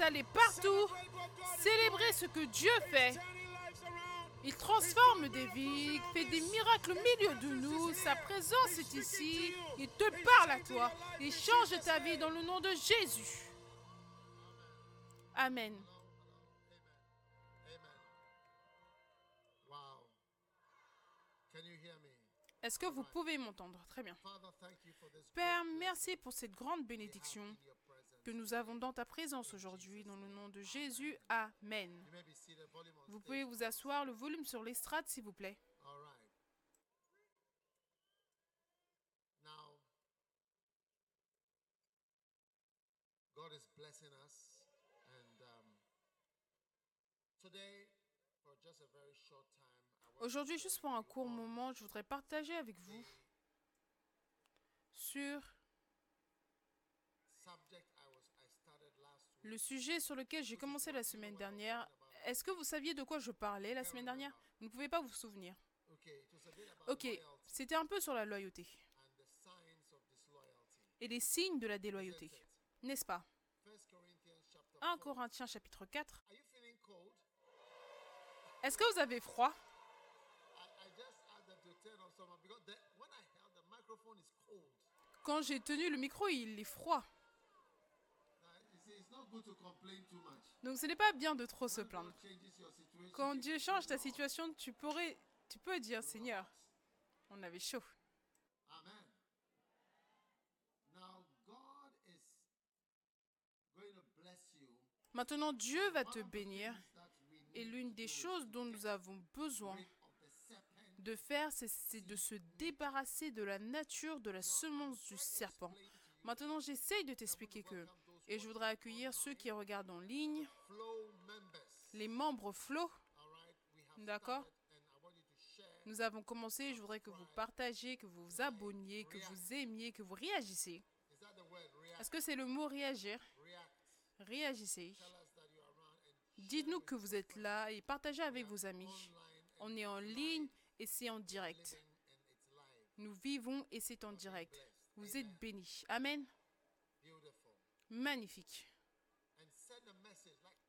allez partout, célébrer ce que Dieu fait. Il transforme des vies, fait des miracles au milieu de nous. Sa présence est ici. Il te parle à toi. Il change ta vie dans le nom de Jésus. Amen. Est-ce que vous pouvez m'entendre? Très bien. Père, merci pour cette grande bénédiction que nous avons dans ta présence aujourd'hui, dans le nom de Jésus. Amen. Vous pouvez vous asseoir, le volume sur l'estrade, s'il vous plaît. Aujourd'hui, juste pour un court moment, je voudrais partager avec vous sur le sujet sur lequel j'ai commencé la semaine dernière. Est-ce que vous saviez de quoi je parlais la semaine dernière? Vous ne pouvez pas vous souvenir. Ok, c'était un peu sur la loyauté. Et les signes de la déloyauté. N'est-ce pas? 1 Corinthiens chapitre 4. Est-ce que vous avez froid? Quand j'ai tenu le micro, il est froid. Donc ce n'est pas bien de trop se plaindre. Quand Dieu change ta situation, tu pourrais, tu peux dire Seigneur, on avait chaud. Maintenant, Dieu va te bénir. Et l'une des choses dont nous avons besoin de faire, c'est de se débarrasser de la nature de la semence du serpent. Maintenant, j'essaye de t'expliquer que, et je voudrais accueillir ceux qui regardent en ligne, les membres Flow, d'accord? Nous avons commencé, je voudrais que vous partagiez, que vous vous abonniez, que vous aimiez, que vous réagissiez. Est-ce que c'est le mot réagir? Réagissez. Dites-nous que vous êtes là et partagez avec vos amis. On est en ligne et c'est en direct. Nous vivons et c'est en direct. Vous êtes bénis. Amen. Magnifique.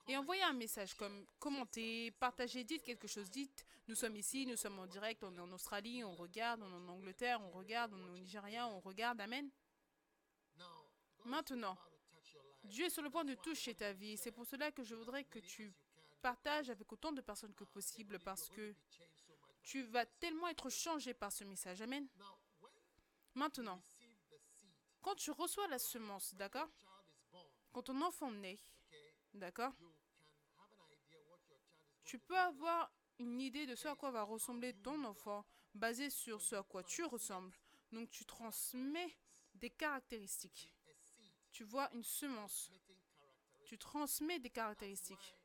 Et envoyez un message comme commentez, partagez, dites quelque chose, dites nous sommes ici, nous sommes en direct, on est en Australie, on regarde, on est en Angleterre, on regarde, on est au Nigeria, on regarde. Amen. Maintenant, Dieu est sur le point de toucher ta vie. C'est pour cela que je voudrais que tu partages avec autant de personnes que possible parce que tu vas tellement être changé par ce message. Amen. Maintenant, quand tu reçois la semence, d'accord? Quand ton enfant naît, d'accord Tu peux avoir une idée de ce à quoi va ressembler ton enfant basé sur ce à quoi tu ressembles. Donc tu transmets des caractéristiques. Tu vois une semence. Tu transmets des caractéristiques.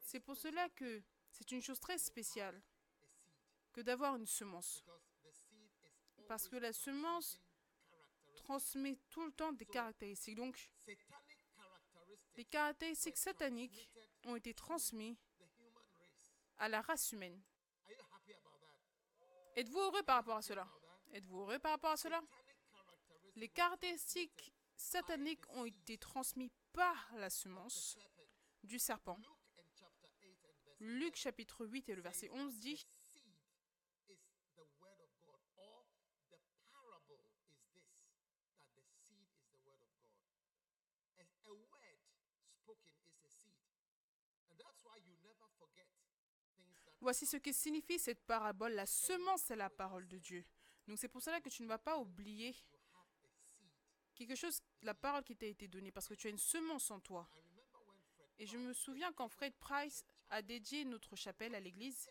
C'est pour cela que c'est une chose très spéciale que d'avoir une semence. Parce que la semence transmet tout le temps des caractéristiques. Donc, les caractéristiques sataniques ont été transmises à la race humaine. Êtes-vous heureux par rapport à cela? Êtes-vous heureux par rapport à cela? Les caractéristiques sataniques ont été transmises par la semence du serpent. Luc chapitre 8 et le verset 11 dit Voici ce que signifie cette parabole. La semence est la parole de Dieu. Donc c'est pour cela que tu ne vas pas oublier quelque chose, la parole qui t'a été donnée, parce que tu as une semence en toi. Et je me souviens quand Fred Price a dédié notre chapelle à l'église,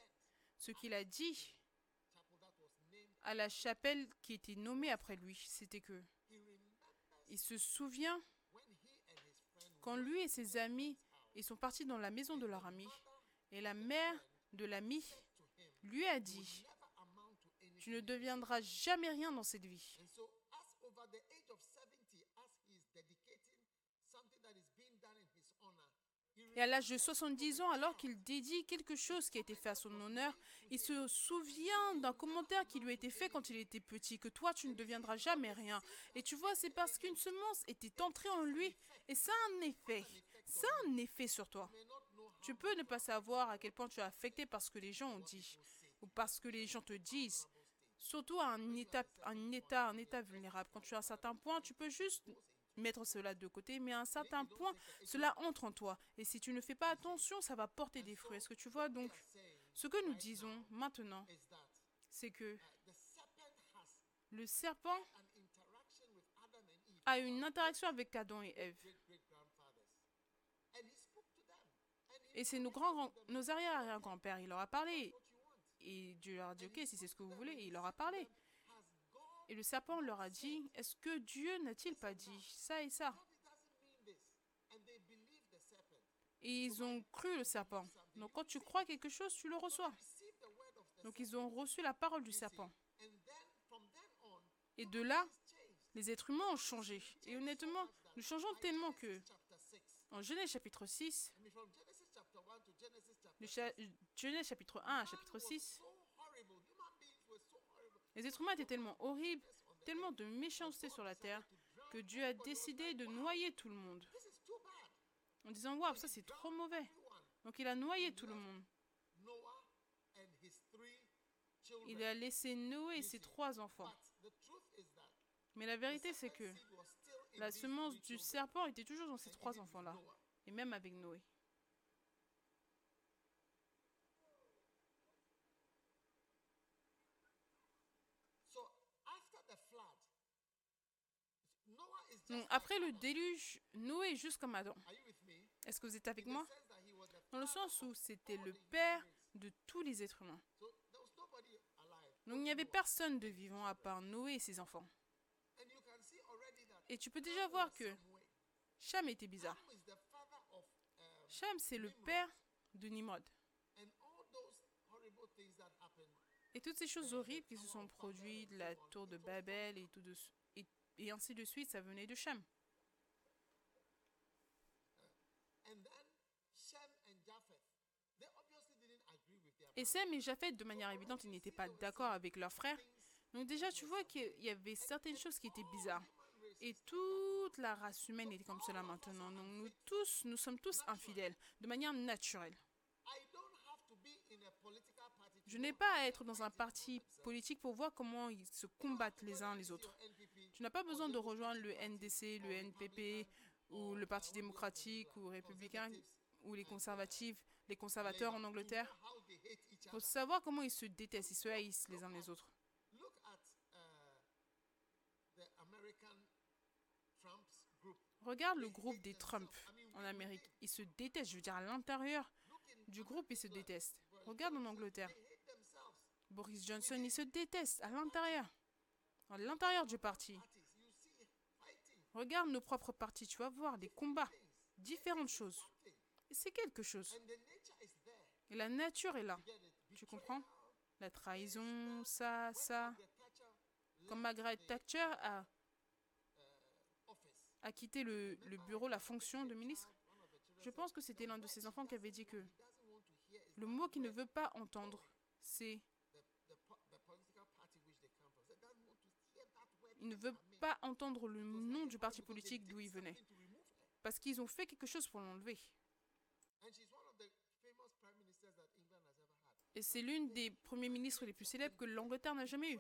ce qu'il a dit à la chapelle qui était nommée après lui, c'était que il se souvient quand lui et ses amis ils sont partis dans la maison de leur ami et la mère de l'ami lui a dit, tu ne deviendras jamais rien dans cette vie. Et à l'âge de 70 ans, alors qu'il dédie quelque chose qui a été fait à son honneur, il se souvient d'un commentaire qui lui a été fait quand il était petit, que toi tu ne deviendras jamais rien. Et tu vois, c'est parce qu'une semence était entrée en lui, et ça a un effet. ça a un effet sur toi. Tu peux ne pas savoir à quel point tu es affecté par ce que les gens ont dit ou parce que les gens te disent. Surtout à un état, état, un état vulnérable. Quand tu as un certain point, tu peux juste mettre cela de côté, mais à un certain point, cela entre en toi. Et si tu ne fais pas attention, ça va porter des fruits. Est-ce que tu vois? Donc ce que nous disons maintenant, c'est que le serpent a une interaction avec Adam et Ève. Et c'est nos grands, nos arrière-arrière-grands-pères. Il leur a parlé. Et Dieu leur a dit, ok, si c'est ce que vous voulez, il leur a parlé. Et le serpent leur a dit, est-ce que Dieu n'a-t-il pas dit ça et ça? Et ils ont cru le serpent. Donc quand tu crois quelque chose, tu le reçois. Donc ils ont reçu la parole du serpent. Et de là, les êtres humains ont changé. Et honnêtement, nous changeons tellement que, en Genèse chapitre 6, Genèse chapitre 1 à chapitre 6, les êtres humains étaient tellement horribles, tellement de méchanceté sur la terre, que Dieu a décidé de noyer tout le monde. En disant, waouh, ça c'est trop mauvais. Donc il a noyé tout le monde. Il a laissé Noé et ses trois enfants. Mais la vérité, c'est que la semence du serpent était toujours dans ces trois enfants-là, et même avec Noé. Donc, après le déluge, Noé juste comme Adam. Est-ce que vous êtes avec moi? Dans le sens où c'était le père de tous les êtres humains. Donc il n'y avait personne de vivant à part Noé et ses enfants. Et tu peux déjà voir que Cham était bizarre. Cham, c'est le père de Nimrod. Et toutes ces choses horribles qui se sont produites, la tour de Babel et, tout de, et, ainsi de suite, ça venait de Cham. Et Sem et Japheth, de manière évidente, ils n'étaient pas d'accord avec leur frère. Donc déjà, tu vois qu'il y avait certaines choses qui étaient bizarres. Et toute la race humaine était comme cela maintenant. Donc nous tous, nous sommes tous infidèles, de manière naturelle. Je n'ai pas à être dans un parti politique pour voir comment ils se combattent les uns les autres. Tu n'as pas besoin de rejoindre le NDC, le NPP ou le Parti démocratique ou républicain ou les conservatifs, les conservateurs en Angleterre pour savoir comment ils se détestent, ils se haïssent les uns les autres. Regarde le groupe des Trump en Amérique. Ils se détestent, je veux dire, à l'intérieur du groupe, ils se détestent. Regarde en Angleterre. Boris Johnson, il se déteste à l'intérieur. L'intérieur du parti. Regarde nos propres partis, tu vas voir des combats, différentes choses. C'est quelque chose. Et la nature est là. Tu comprends? La trahison, ça, ça. Comme Margaret Thatcher a, a quitté le, le bureau, la fonction de ministre, je pense que c'était l'un de ses enfants qui avait dit que le mot qu'il ne veut pas entendre, c'est il ne veut pas entendre le nom du parti politique d'où il venait. Parce qu'ils ont fait quelque chose pour l'enlever. Et c'est l'une des premiers ministres les plus célèbres que l'Angleterre n'a jamais eu.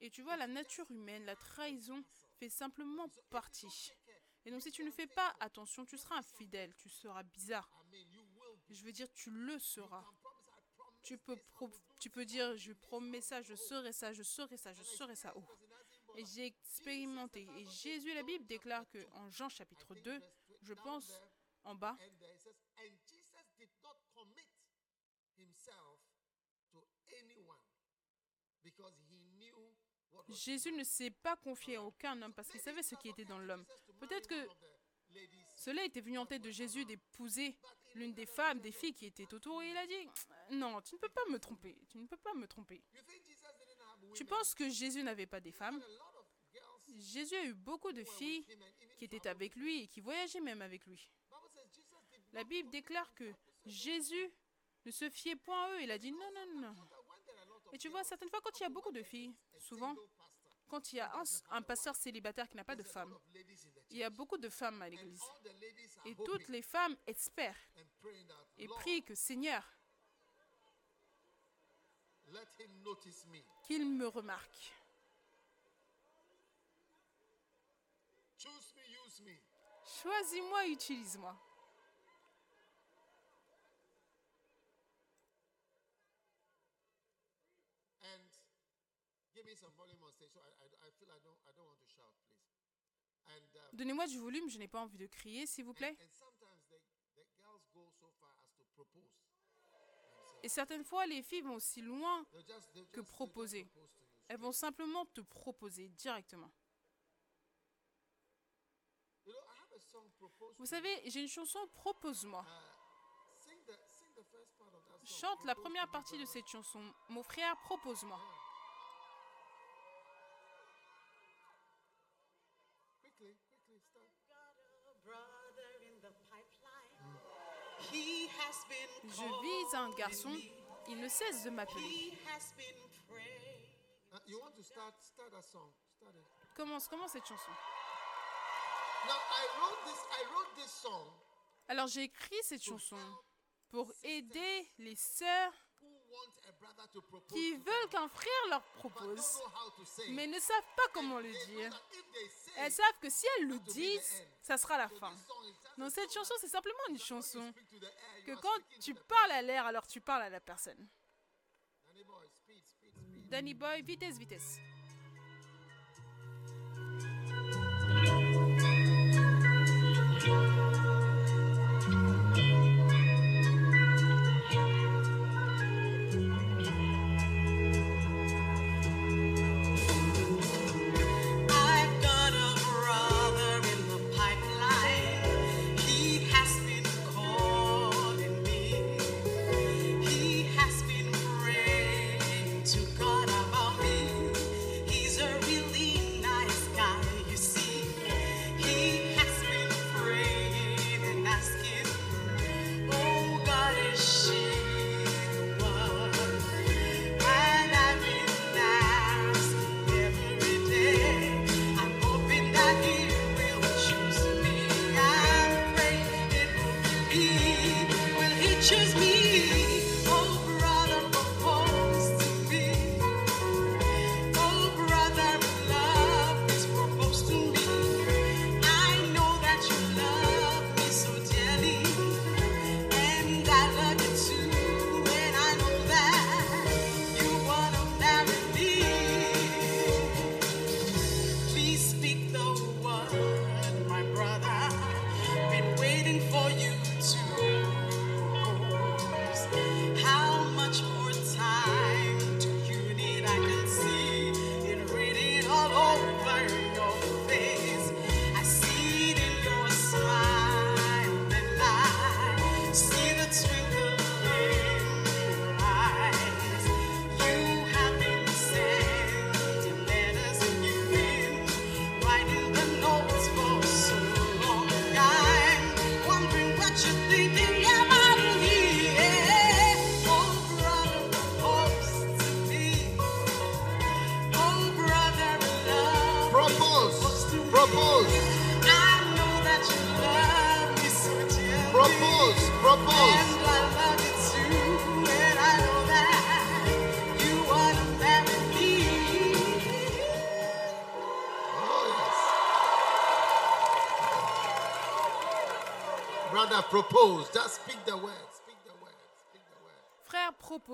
Et tu vois, la nature humaine, la trahison fait simplement partie. Et donc si tu ne fais pas attention, tu seras infidèle, tu seras bizarre. Je veux dire, tu le seras. Tu peux, tu peux dire, je promets ça, je serai ça, je serai ça, je serai ça. Oh. J'ai expérimenté. Et Jésus, la Bible déclare que en Jean chapitre 2, je pense en bas, Jésus ne s'est pas confié à aucun homme parce qu'il savait ce qui était dans l'homme. Peut-être que cela était venu en tête de Jésus d'épouser l'une des femmes, des filles qui étaient autour, et il a dit, non, tu ne peux pas me tromper, tu ne peux pas me tromper. Tu penses que Jésus n'avait pas des femmes? Jésus a eu beaucoup de filles qui étaient avec lui et qui voyageaient même avec lui. La Bible déclare que Jésus ne se fiait point à eux. Il a dit non, non, non. Et tu vois, certaines fois, quand il y a beaucoup de filles, souvent, quand il y a un, pasteur célibataire qui n'a pas de femme, il y a beaucoup de femmes à l'église. Et toutes les femmes espèrent et prient que Seigneur, qu'il me remarque. Choisis-moi, utilise-moi. Donnez-moi du volume, je n'ai pas envie de crier, s'il vous plaît. Et certaines fois, les filles vont aussi loin que proposer. Elles vont simplement te proposer directement. Vous savez, j'ai une chanson Propose-moi. Chante la première partie de cette chanson. Mon frère, propose-moi. Je vis un garçon, il ne cesse de m'appeler. Commence, commence cette chanson. Alors j'ai écrit cette chanson pour aider les sœurs qui veulent qu'un frère leur propose, mais ne savent pas comment le dire. Elles savent que si elles le disent, ça sera la fin. Non, cette chanson, c'est simplement une chanson. Que quand tu parles à l'air, alors tu parles à la personne. Danny Boy, vitesse, vitesse.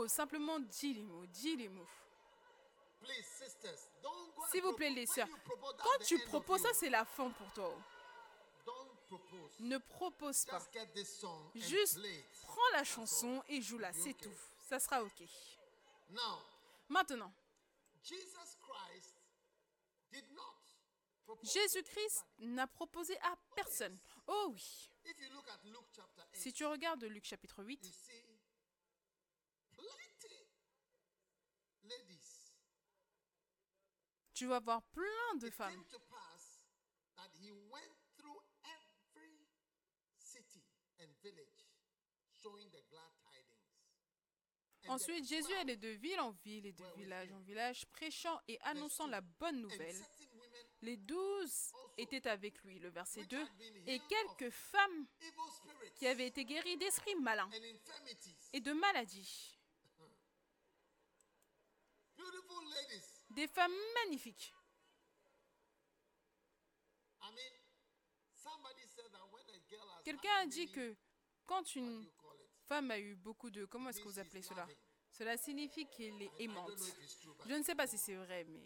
simplement dis les mots, dis les mots. S'il vous plaît, les sœurs, quand tu proposes, ça c'est la fin pour toi. Ne propose pas. Juste prends la chanson et joue-la, c'est tout. Ça sera OK. Maintenant, Jésus-Christ n'a proposé à personne. Oh oui. Si tu regardes Luc chapitre 8, tu vas voir plein de femmes. Ensuite, Jésus allait de ville en ville et de village en village, prêchant et annonçant la bonne nouvelle. Les douze étaient avec lui, le verset 2, et quelques femmes qui avaient été guéries d'esprits malins et de maladies. Des femmes magnifiques. Quelqu'un a dit que quand une femme a eu beaucoup de... Comment est-ce que vous appelez cela? Cela signifie qu'elle est aimante. Je ne sais pas si c'est vrai, mais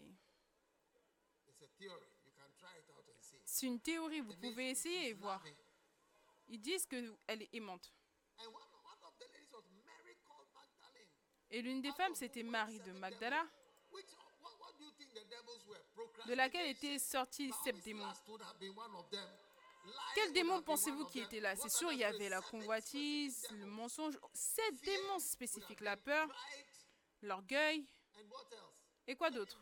c'est une théorie. Vous pouvez essayer et voir. Ils disent qu'elle est aimante. Et l'une des femmes, c'était Marie de Magdala, devils. Which, what, what do you think the devils were? De laquelle sortis Baalis sept démons. Quel démon pensez-vous qui était là? C'est sûr, il y avait la convoitise, le mensonge. Sept démons spécifiques. La peur, l'orgueil, et quoi d'autre?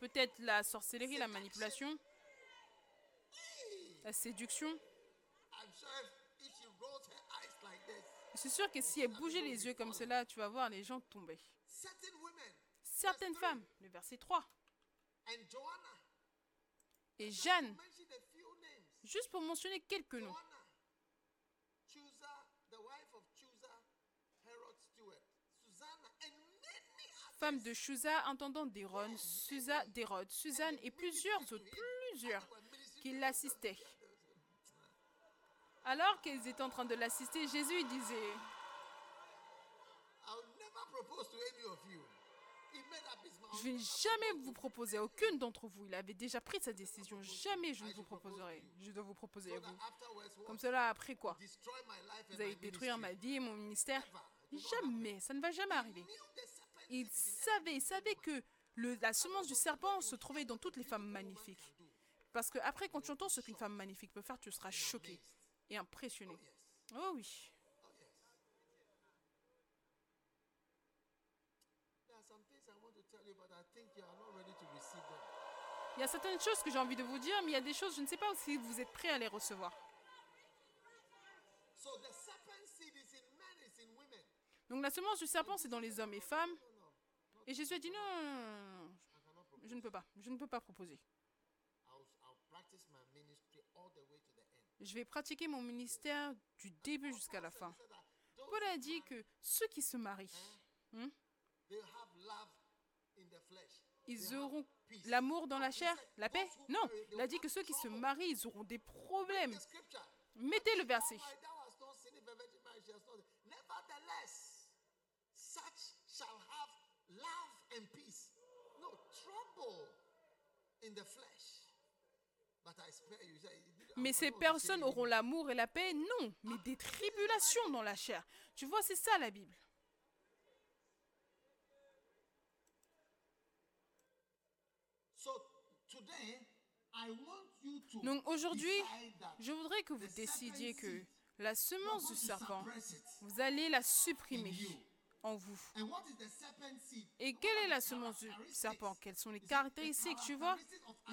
Peut-être la sorcellerie, la manipulation, la séduction. C'est sûr que si elle bougeait les yeux comme cela, tu vas voir les gens tomber. Certaines femmes, le verset 3, and Joanna. Et Jeanne, juste pour mentionner quelques noms. Femme de Chusa, intendant d'Héron, Susa d'Hérode, Suzanne et plusieurs autres, plusieurs, qui l'assistaient. Alors qu'ils étaient en train de l'assister, Jésus disait I'll never propose to any of you. He made up his mind. Je vais jamais vous proposer aucune d'entre vous. Il avait déjà pris sa décision. Jamais je ne vous proposerai. Je dois vous proposer à vous. Comme cela, après quoi? Vous allez détruire ma vie et mon ministère? Jamais. Ça ne va jamais arriver. Il savait, il savait que la semence du serpent se trouvait dans toutes les femmes magnifiques. Parce que après, quand tu entends ce qu'une femme magnifique peut faire, tu seras choqué et impressionné. Oh oui. There are some things I want to tell you, but I think you are not ready to receive them. Il y a certaines choses que j'ai envie de vous dire, mais il y a des choses, je ne sais pas si vous êtes prêts à les recevoir. Donc la semence du serpent, c'est dans les hommes et femmes. Et Jésus a dit non, je ne peux pas, je ne peux pas proposer. I'll, I'll practice my ministry all the way to the end. Je vais pratiquer mon ministère du début jusqu'à la fin. Paul a dit que ceux qui se marient, they have love in the flesh. ils auront. L'amour dans la chair, la paix Non, they il a dit que ceux qui se marient, ils auront des problèmes. Mettez le verset. Mais ces personnes auront l'amour et la paix Non, mais des tribulations dans la chair. Tu vois, c'est ça la Bible. So today, I want you to Donc aujourd'hui, je voudrais que vous décidiez que la semence du serpent, vous allez la supprimer en vous. Et quelle est la semence du serpent? Quelles sont les caractéristiques, tu vois?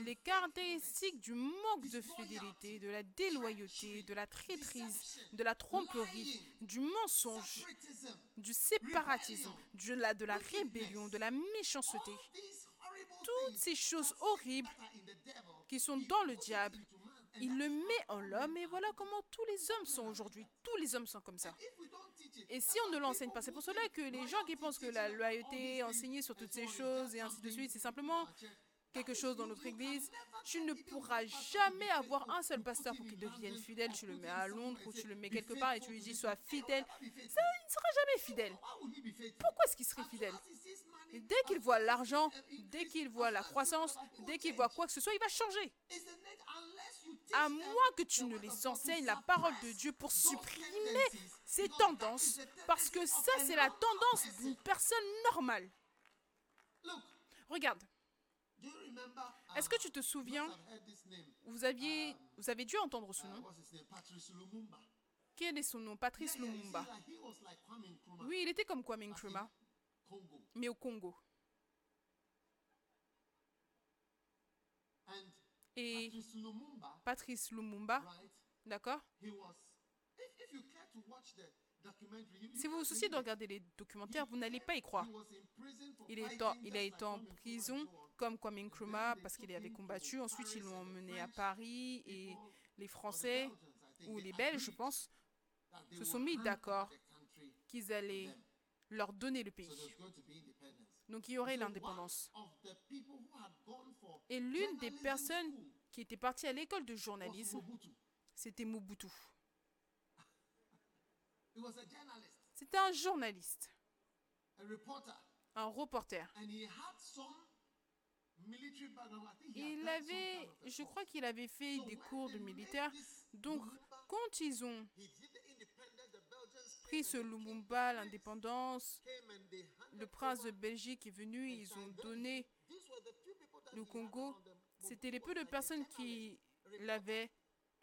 Les caractéristiques du manque de fidélité, de la déloyauté, de la traîtrise, de la tromperie, du mensonge, du séparatisme, de la, de la rébellion, de la méchanceté. Toutes ces choses horribles qui sont dans le diable, il le met en l'homme et voilà comment tous les hommes sont aujourd'hui. Tous les hommes sont comme ça. Et si on ne l'enseigne pas, c'est pour cela que les gens qui pensent que la loyauté, enseigner sur toutes ces choses et ainsi de suite, c'est simplement quelque chose dans notre église, tu ne pourras jamais avoir un seul pasteur pour qu'il devienne fidèle. Tu le mets à Londres ou tu le mets quelque part et tu lui dis sois fidèle. Ça, il ne sera jamais fidèle. Pourquoi est-ce qu'il serait fidèle? Dès qu'il voit l'argent, dès qu'il voit la croissance, dès qu'il voit quoi que ce soit, il va changer. À moins que tu ne les enseignes la parole de Dieu pour supprimer ces tendances, parce que ça, c'est la tendance d'une personne normale. Regarde, est-ce que tu te souviens, vous vous avez dû entendre ce nom. Quel est son nom Patrice Lumumba? Oui, il était comme Kwame Nkrumah, Congo. mais au Congo. Et Patrice Lumumba, d'accord? Si vous vous souciez de regarder les documentaires, vous n'allez pas y croire. Il, est en- il a été en prison comme Kwame Nkrumah parce qu'il avait combattu. Ensuite, ils l'ont emmené à Paris et les Français ou les Belges, je pense, se sont mis d'accord qu'ils allaient leur donner le pays. Donc il y aurait l'indépendance. Et l'une des personnes qui était partie à l'école de journalisme, c'était Mobutu. C'était un journaliste, un reporter. Il avait, je crois qu'il avait fait des cours de militaire. Donc quand ils ont pris ce Lumumba, l'indépendance, le prince de Belgique est venu, ils ont donné le Congo. C'était les peu de personnes qui l'avaient.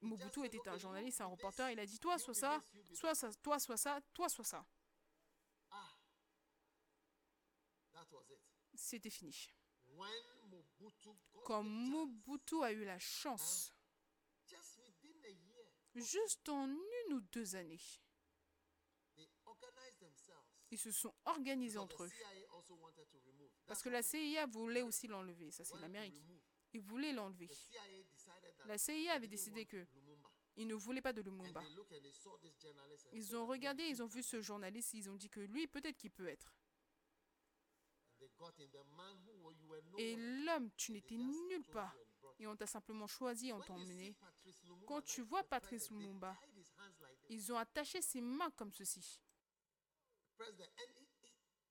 Mobutu était un journaliste, un reporter. Il a dit toi, soit ça, soit ça, toi, soit ça, toi, soit ça. C'était fini. Quand Mobutu a eu la chance, juste en une ou deux années. Ils se sont organisés entre eux. Parce que la CIA voulait aussi l'enlever. Ça, c'est l'Amérique. Ils voulaient l'enlever. La CIA avait décidé que ils ne voulaient pas de Lumumba. Ils ont regardé, ils ont vu ce journaliste, ils ont dit que lui, peut-être qu'il peut être. Et l'homme, tu n'étais nulle part. Et on t'a simplement choisi, on t'a emmené. Quand tu vois Patrice Lumumba. Ils ont attaché ses mains comme ceci. President, and he- he-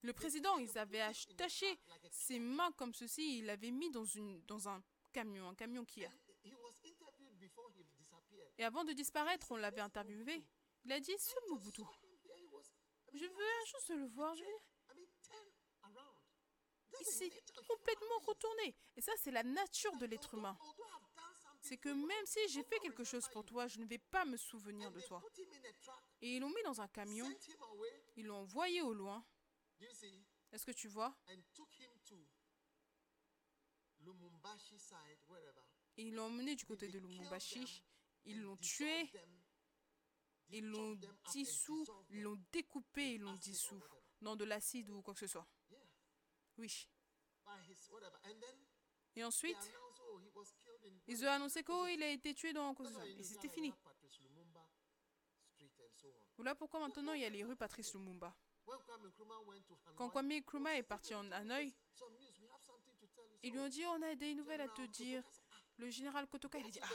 Le président, ils avaient attaché ses mains comme ceci. Il l'avait mis dans, une, dans un camion, un camion qui a. and he was interviewed before he disappeared. Et avant de disparaître, on l'avait interviewé. Il a dit Ce Mobutu, je veux juste le voir. je-. Il s'est complètement retourné. Et ça, c'est la nature de l'être humain. C'est que même si j'ai fait quelque chose pour toi, je ne vais pas me souvenir de toi. Et ils l'ont mis dans un camion, ils l'ont envoyé au loin. Est-ce que tu vois? Et ils l'ont emmené du côté de Lumumbashi. Ils l'ont tué, ils l'ont dissous, ils l'ont découpé, ils l'ont dissous dans de l'acide ou quoi que ce soit. Oui. Et ensuite, oh, ils ont annoncé qu'il a été tué dans quoi que ce That's soit. why Et c'était fini. you have Patrice Lumumba Street and so on. Voilà pourquoi maintenant il y a les rues Patrice Lumumba. Quand Kwame Nkrumah est parti en Hanoï, ils lui ont dit on a des nouvelles à te dire. Kotoka said, "Ah, Le général Kotoka, il a dit ah,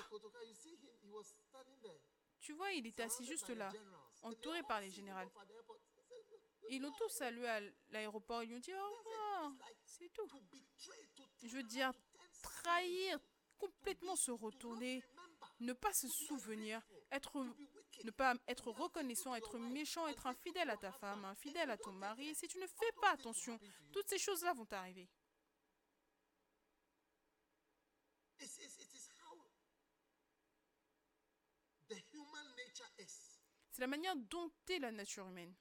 tu vois, il était assis juste là. entouré par les généraux. off at the airport. They said, "Look, Ils l'ont tous salué à l'aéroport. Ils lui ont dit au revoir. C'est tout. Je veux dire, trahir, complètement se retourner, ne pas se souvenir, être. Ne pas être reconnaissant, être méchant, être infidèle à ta femme, infidèle à ton mari. Si tu ne fais pas attention, toutes ces choses-là vont t'arriver. C'est la manière dont est la nature humaine.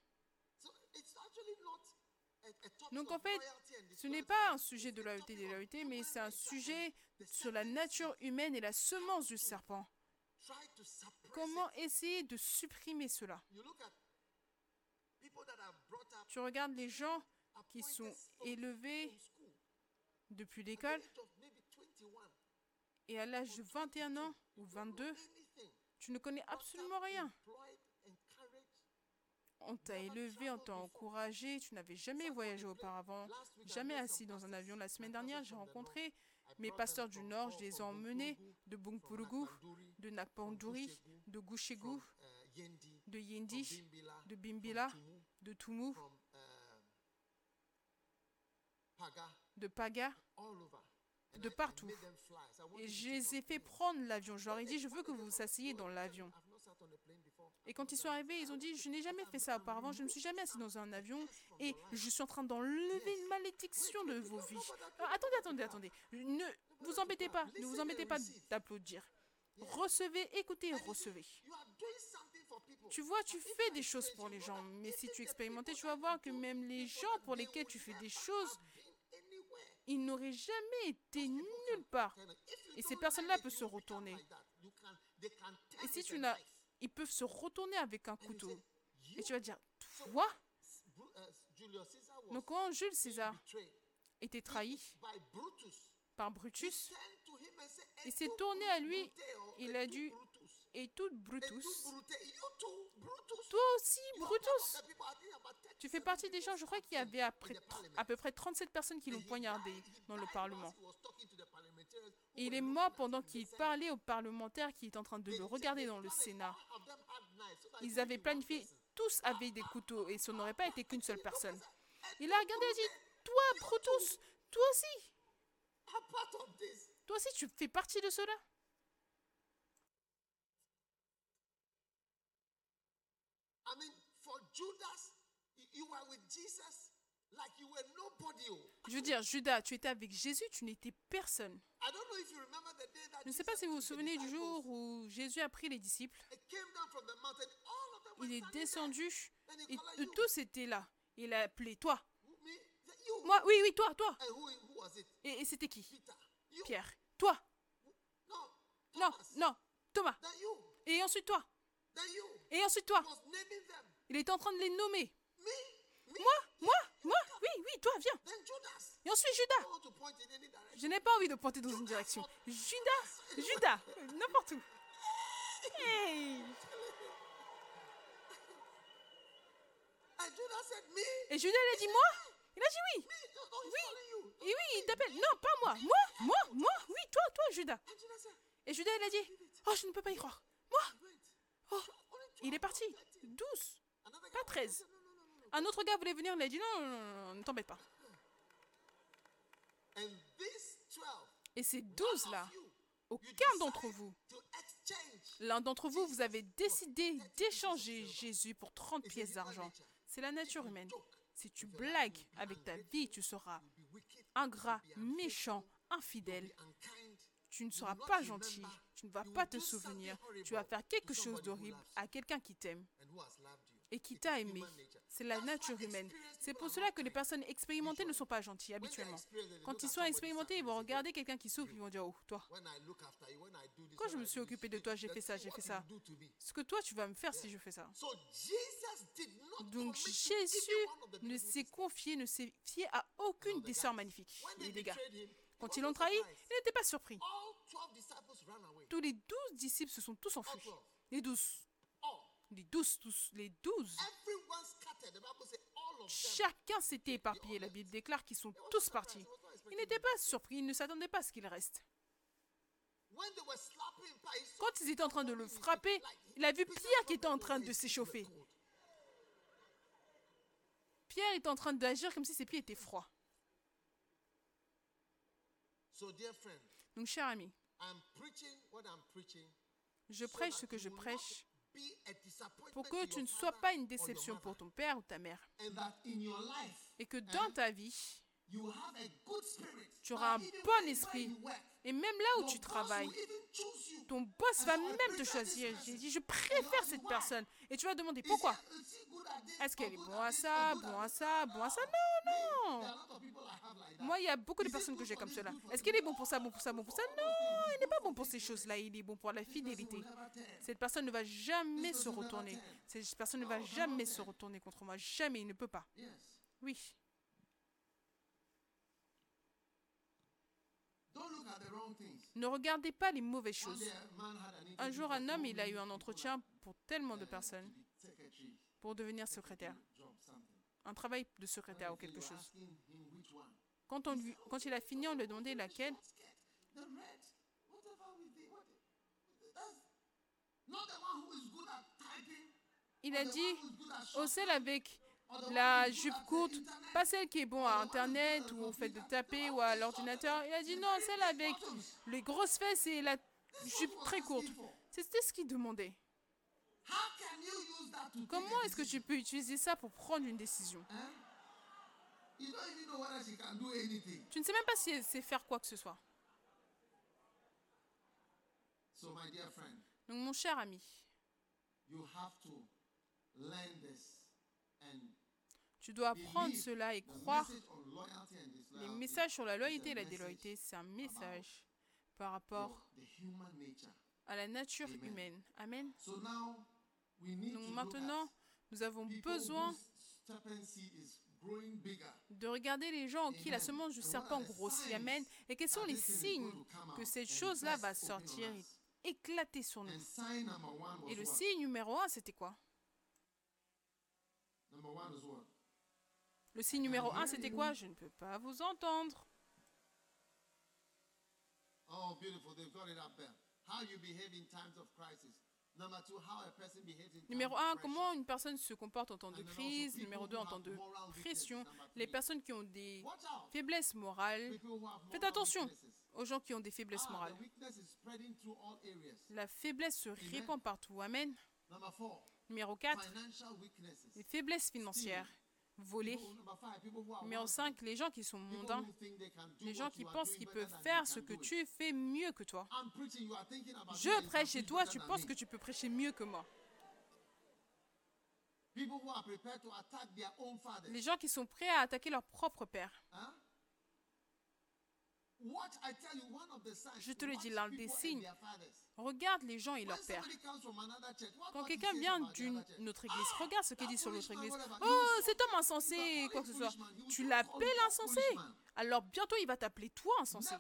Donc en fait, ce n'est pas un sujet de loyauté mais c'est un sujet sur la nature humaine et la semence du serpent. Comment essayer de supprimer cela? Tu regardes les gens qui sont élevés depuis l'école. age of maybe 21, et à l'âge de 21 ans ou 22, anything. tu ne connais absolument rien. On t'a élevé, on t'a encouragé, tu n'avais jamais voyagé auparavant, jamais assis dans un avion. La semaine dernière, j'ai rencontré mes pasteurs du Nord, je les ai emmenés de Nakpanduri, de Nakpanduri, de from, uh, de Yendi, de Bimbila, de um, Paga, de Paga. De partout. Et je les ai fait prendre l'avion. Je leur ai dit, je veux que vous vous asseyez dans l'avion. Et quand ils sont arrivés, ils ont dit, je n'ai jamais fait ça auparavant, je ne me suis jamais assis dans un avion et je suis en train d'enlever une malédiction de vos vies. Alors, attendez, attendez, attendez. Ne vous embêtez pas, ne vous embêtez pas d'applaudir. Recevez, écoutez recevez. Tu vois, tu fais des choses pour les gens, mais si tu expérimentais, tu vas voir que même les gens pour lesquels tu fais des choses, ils n'auraient jamais été nulle part. Et ces personnes-là peuvent se retourner. Et si tu n'as, ils peuvent se retourner avec un couteau. Et tu vas dire, toi uh, Donc quand Jules César était trahi par Brutus, il "Et s'est tourné à lui, il a dit, et tout Brutus, toi aussi Brutus, tu fais 37 partie des gens, je crois qu'il y avait à peu près 37 personnes qui l'ont poignardé dans le Parlement. Et il est mort pendant qu'il parlait aux parlementaires qui étaient en train de le regarder dans le Sénat. Ils avaient planifié, tous avaient des couteaux et ce n'aurait pas été qu'une seule personne. Il a regardé et dit, toi Brutus, toi aussi, toi aussi tu fais partie de cela. I mean, for Judas, y- you were with Jesus like you were nobody. oh. Je veux dire, Judas, tu étais avec Jésus, tu n'étais personne. Je ne sais pas si vous vous souvenez du jour où Jésus a pris les disciples. Il est descendu et tous étaient là. Il a appelé toi. Moi, oui, oui, toi, toi. Et, et c'était qui? Pierre. Toi. No. Non, Thomas. non, Thomas. Et ensuite toi. Et ensuite toi. Il était en train de les nommer. Me? Me? Moi, moi, moi, oui, oui, toi, viens. Et ensuite Judas. Je n'ai pas envie de pointer dans une direction. Judas, Judas, n'importe où. Hey. Et Judas, il a dit moi? Il a dit oui. Oui. Et oui, il t'appelle. Non, pas moi. Moi, moi, moi, Judas. Said, Et Judas, il a dit Oh, je ne peux pas y croire. Moi. Oh, il 12, est parti. not 13. 12. Another guy Pas went, 13. said, No, no, no, no, no. Un autre gars voulait venir, il a dit non, non, non, non, ne t'embête pas. And these 12, Et ces none 12 of là, aucun d'entre vous, l'un d'entre vous, vous avez décidé d'échanger Jésus pour 30 It's a pièces d'argent. C'est la nature humaine. Si tu blagues avec ta vie, tu seras ingrat, méchant, infidèle. Tu ne seras pas gentil. Tu ne vas pas te souvenir. Tu vas faire quelque chose d'horrible à quelqu'un qui t'aime et qui t'a aimé. C'est la nature humaine. C'est pour cela que les personnes expérimentées ne sont pas gentilles habituellement. Quand ils sont expérimentés, ils vont regarder quelqu'un qui souffre, ils vont dire Oh, toi, Quand je me suis occupé de toi, j'ai fait ça, j'ai fait ça. ce que toi tu vas me faire si je fais ça. Donc Jésus ne s'est confié, ne s'est fié à aucune des sœurs magnifiques. When Et Quand ils l'ont trahi, surprised. il n'était pas surpris. All 12 disciples ran away. Tous les douze disciples se sont tous enfuis. Les douze. Les douze, tous. Les douze. Chacun s'était éparpillé. La Bible déclare qu'ils sont tous partis. Il n'était pas surpris, il ne s'attendait pas à ce qu'il reste. Quand ils étaient en train de le frapper, il a vu Pierre qui était en train de s'échauffer. Pierre était en train d'agir comme si ses pieds étaient froids. Donc, cher ami, je prêche ce que je prêche pour que tu ne sois pas une déception pour ton père ou ta mère. Et que dans ta vie, tu auras un bon esprit. Et même là où tu travailles, ton boss va même te choisir. J'ai dit, je préfère cette personne. Et tu vas demander pourquoi? Est-ce qu'elle est bon à ça, bon à ça, bon à ça? Non, non. Moi, il y a beaucoup de personnes que j'ai comme cela. Est-ce qu'il est bon pour ça, bon pour ça, bon pour ça? Non, il n'est pas bon pour ces choses-là. Il est bon pour la fidélité. Cette personne ne va jamais se retourner. Cette personne ne va jamais se retourner contre moi. Jamais, il ne peut pas. Oui. Don't look at the wrong things. Ne regardez pas les mauvaises choses. Un jour, un homme, il a eu un entretien pour tellement de personnes pour devenir secrétaire. Un travail de secrétaire ou quelque chose. Quand, on lui, quand il a fini, on lui a demandé laquelle. Il a dit celle avec la jupe courte, pas celle qui est bon à Internet ou au fait de taper ou à l'ordinateur. Il a dit non, celle avec les grosses fesses et la jupe très courte. C'était ce qu'il demandait. Comment est-ce que tu peux utiliser ça pour prendre une décision? Tu ne sais même pas si elle sait faire quoi que ce soit. Donc mon cher ami, you have to learn this and tu dois apprendre cela et croire. les messages sur la loyauté et la déloyauté, c'est un message par rapport à la nature humaine. Amen. Donc maintenant, Nous avons besoin de regarder les gens en qui la semence du serpent grossit. Amen. Et quels sont les signes que cette chose-là va sortir et éclater sur nous. Et le signe numéro un, c'était quoi Number one is what? Le signe numéro un, c'était quoi? Je ne peux pas vous entendre. Oh, beautiful. They've got it up there. How you behave in times of crisis. Number two, how a person behaves in times Numéro of 1, pressure. comment une personne se comporte en temps de crise. people Numéro who 2, en have temps de moral pression. Les personnes qui ont des faiblesses morales. People who have Faites moral attention weaknesses. aux gens qui ont des faiblesses Ah, morales. La faiblesse se répand partout. Amen. Number four, Numéro 4, financial weaknesses. les faiblesses financières. Voler. Numéro wealthy. 5, les gens qui sont mondains. Les gens qui pensent qu'ils peuvent faire ce que tu fais mieux que toi. Je prêche preach toi, tu penses que tu peux prêcher mieux que moi. Les gens qui sont prêts à attaquer leur propre père. Watch, I tell you, one of the signs. Je te le dis, l'un des signes. Regarde les gens et When leur père. somebody comes from another church, what- Quand quelqu'un vient d'une autre église, Ah, regarde ce qu'il dit sur l'autre église. Oh, cet homme insensé, quoi que ce it soit. Tu l'appelles insensé. Alors bientôt il va t'appeler toi insensé.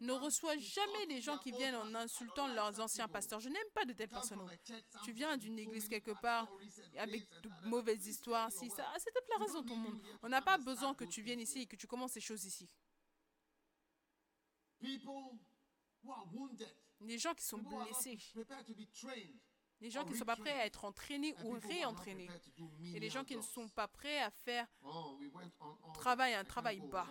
Ne reçois jamais les gens qui viennent en insultant leurs anciens pasteurs. Je n'aime pas de telles personnes. Tu viens d'une église quelque part avec de mauvaises histoires, si ça, ah, reste dans don't ton monde. On n'a pas besoin que tu viennes ici et que tu commences ces choses ici. People who are wounded. Les gens qui sont blessés, les gens qui ne sont pas prêts à être entraînés ou réentraînés, et les gens qui ne sont pas prêts à faire Oh, travail, un travail bas.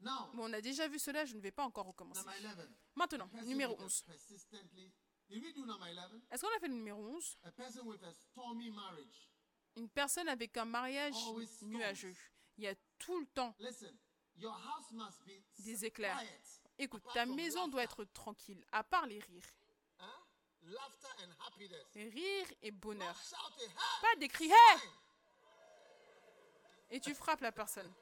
Bon, on a déjà vu cela, je ne vais pas encore recommencer. number 11. Maintenant, numéro with a 11. Persistently, did we do number 11? Est-ce qu'on a fait le numéro 11 A person with a stormy marriage. Une personne avec un mariage nuageux. Il y a tout le temps Des éclairs. Écoute, ta maison doit être tranquille, à part les rires. Happiness. Rire et bonheur. Pas des cris, Hey. Et tu frappes la personne.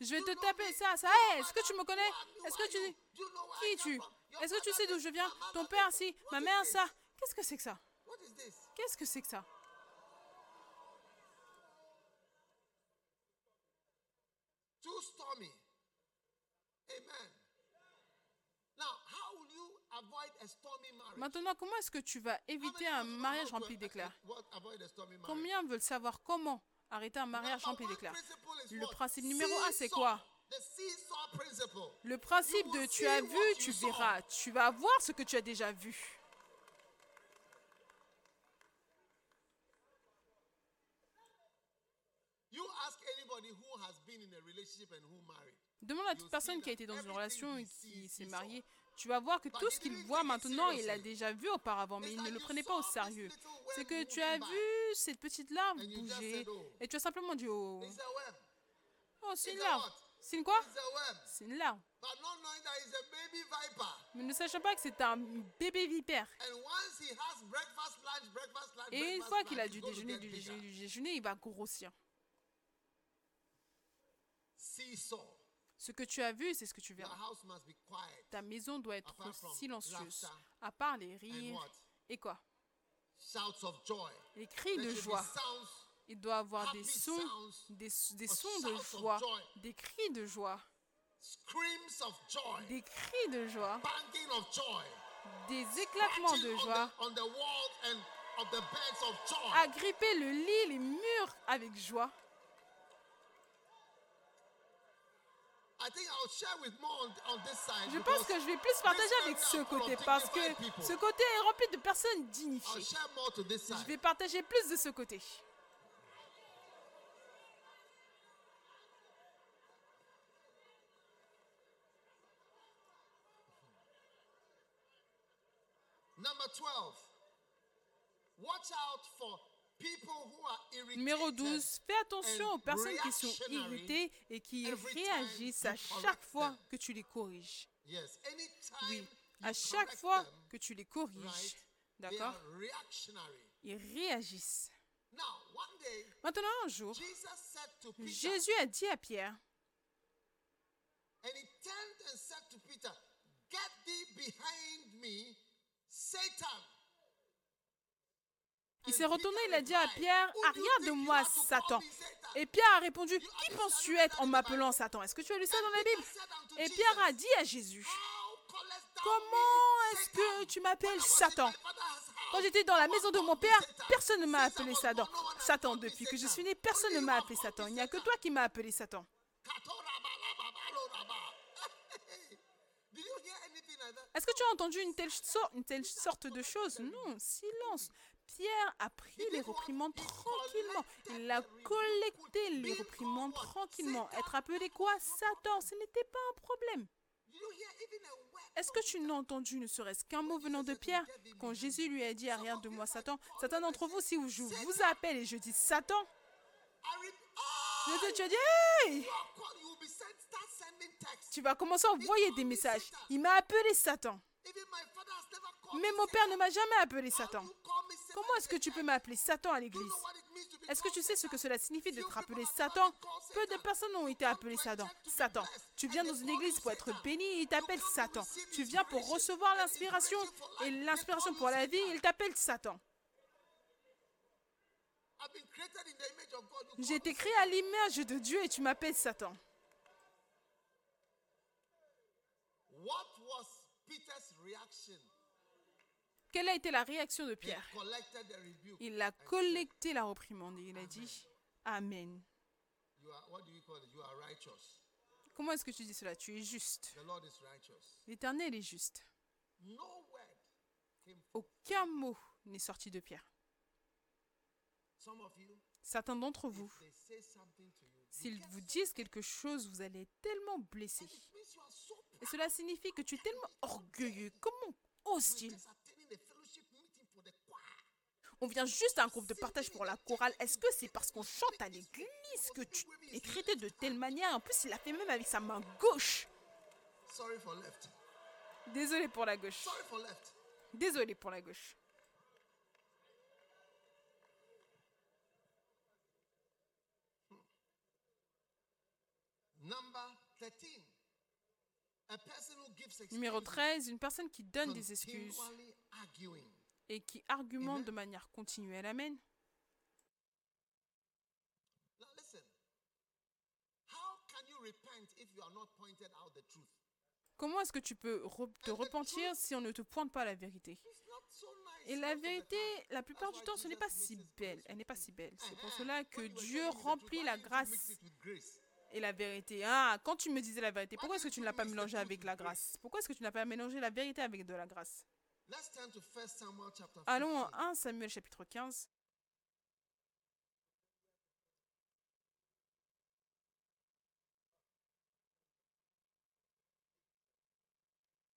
Je vais te taper ça, ça. Hey, est-ce que tu me connais? Est-ce que tu Qui es-tu? Est-ce que tu sais d'où je viens? Ton père si, ma mère ça. Qu'est-ce que c'est que ça? Qu'est-ce que c'est que ça? Too stormy. Amen. Now, how will you avoid a stormy marriage? Maintenant, comment est-ce que tu vas éviter un mariage rempli d'éclairs? Combien veulent savoir comment arrêter un mariage rempli d'éclairs Le principe numéro un, c'est quoi? Le principe de tu as vu, tu verras. Tu vas voir ce que tu as déjà vu. You ask anybody who has been in a relationship and who married. Demande à toute personne qui a été dans une relation et qui s'est mariée. Tu vas voir que tout ce qu'il voit maintenant, il l'a déjà vu auauparavant, mais il ne le prenait pas au sérieux. C'est que tu as vu cette petite larve bouger et tu as simplement dit Oh, oh c'est une larve. C'est une quoi? C'est une larve. Mais ne sachant pas que c'est un bébé vipère. Et une fois qu'il a du déjeuner, du déjeuner, du déjeuner, il va grossir. Ce que tu as vu, c'est ce que tu verras. Ta maison doit être silencieuse. À part les rires. Et quoi? Shouts of joy. Les cris de joie. Il doit avoir des sons, des, des sons de joie, des cris de joie, screams of joy, des cris de joie, banging of joy, des éclatements de joie, agripper le lit, les murs avec joie. I think I'll share with more on, on this side. Je pense que je vais plus partager avec ce côté parce que ce côté est rempli de personnes I'll dignifiées. Je side. vais partager plus de ce côté. Number 12. Watch out for Numéro 12, fais attention aux personnes qui sont irritées et qui réagissent à chaque fois que tu les corriges. Oui, à chaque fois que tu les corriges, d'accord? Ils réagissent. Now, one day, Maintenant, un jour, Jesus said to Peter, Jésus a dit à Pierre, and he turned and said to Peter, Get thee behind me, Satan. Satan. Il s'est retourné, il a dit à Pierre, arrière de moi, Satan. Et Pierre a répondu, qui penses-tu être en m'appelant Satan? Est-ce que tu as lu ça dans la Bible? Et Pierre a dit à Jésus, comment est-ce que tu m'appelles Satan? Quand j'étais dans la maison de mon père, personne ne m'a appelé Satan. Satan, depuis que je suis né, personne ne m'a appelé Satan. Il n'y a que toi qui m'as appelé Satan. Est-ce que tu as entendu une telle, une telle sorte de choses Non, silence. Pierre a pris les réprimandes tranquillement. Il a collecté les réprimandes tranquillement. Être appelé quoi? Satan, ce n'était pas un problème. Est-ce que tu n'as entendu ne serait-ce qu'un mot venant de Pierre Quand Jésus lui a dit arrière de moi Satan, certains d'entre vous, si je vous appelle et je dis Satan, oh, je te dit Hey. Tu vas commencer à envoyer des messages. Il m'a appelé Satan. Mais mon père ne m'a jamais appelé Satan. Comment est-ce que tu peux m'appeler Satan à l'église? Est-ce que tu sais ce que cela signifie d'être appelé Satan? Peu de personnes ont été appelées Satan. Satan, tu viens dans une église pour être béni et il t'appelle Satan. Tu viens pour recevoir l'inspiration et l'inspiration pour la vie, il t'appelle Satan. J'ai été créé à l'image de Dieu et tu m'appelles Satan. Quelle a été la réaction de Pierre? Il a collecté la reprimande et il a dit Amen. Comment est-ce que tu dis cela? Tu es juste. L'Éternel est juste. Aucun mot n'est sorti de Pierre. Certains d'entre vous, s'ils vous disent quelque chose, vous allez être tellement blessé. Et cela signifie que tu es tellement orgueilleux. Comment ose-t-il just attending a fellowship meeting for the choir. On vient juste à un groupe de partage pour la chorale. Est-ce que c'est parce qu'on chante à l'église que tu es traité de telle manière? En plus, il a fait même avec sa main gauche. Sorry for left. Désolé pour la gauche. Sorry for left. Désolé pour la gauche. Number 13. A person who gives Numéro excuses 13, une personne qui donne des excuses. Et qui argumente de manière continuelle. Amen. Comment est-ce que tu peux te repentir si on ne te pointe pas la vérité? Et la vérité, la plupart du temps, ce n'est pas si belle. Elle n'est pas si belle. C'est pour Uh-huh. cela que Dieu remplit la grâce et la vérité. Ah, quand tu me disais la vérité, pourquoi est-ce que tu ne l'as pas mélangé avec la grâce? Pourquoi est-ce que tu n'as pas mélangé la vérité avec de la grâce? Let's turn to 1 Samuel chapter 15. Allons en 1 Samuel chapitre 15.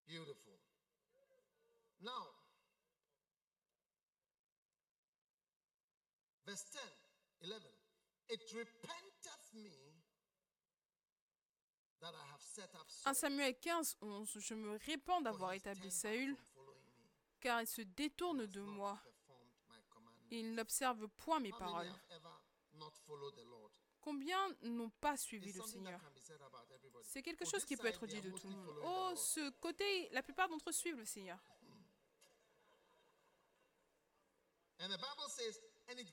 Beautiful. Now, verse 10, 11. It repenteth me that I have set up 1 Saul, Samuel 15, 11. Je me répands d'avoir établi Saül, car il se détourne has de moi. performed my commandments. et Il n'observe point mes paroles. Combien n'ont pas suivi le Seigneur? C'est quelque chose qui peut être dit de tout le monde. Oh, ce côté, la plupart d'entre eux suivent le Seigneur.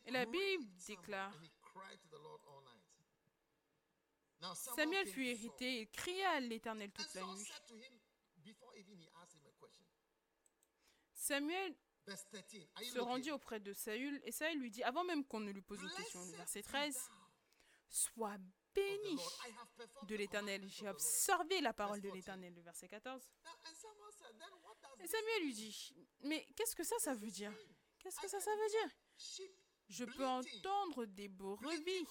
Et la Bible déclare, Samuel fut irrité, il cria à l'Éternel toute la nuit. said to him, before even he asked him a question, Samuel verse 13, are you se rendit auprès de Saül et Saül lui dit, avant même qu'on ne lui pose une question, le verset be 13, thou. Sois béni de l'Éternel. J'ai observé la parole de Verse 14. l'Éternel, le verset 14. Now, and Samuel said, then what does Et Samuel lui dit, mais qu'est-ce que ça, ça veut dire? Qu'est-ce que ça, ça veut dire? Je peux entendre des brebis.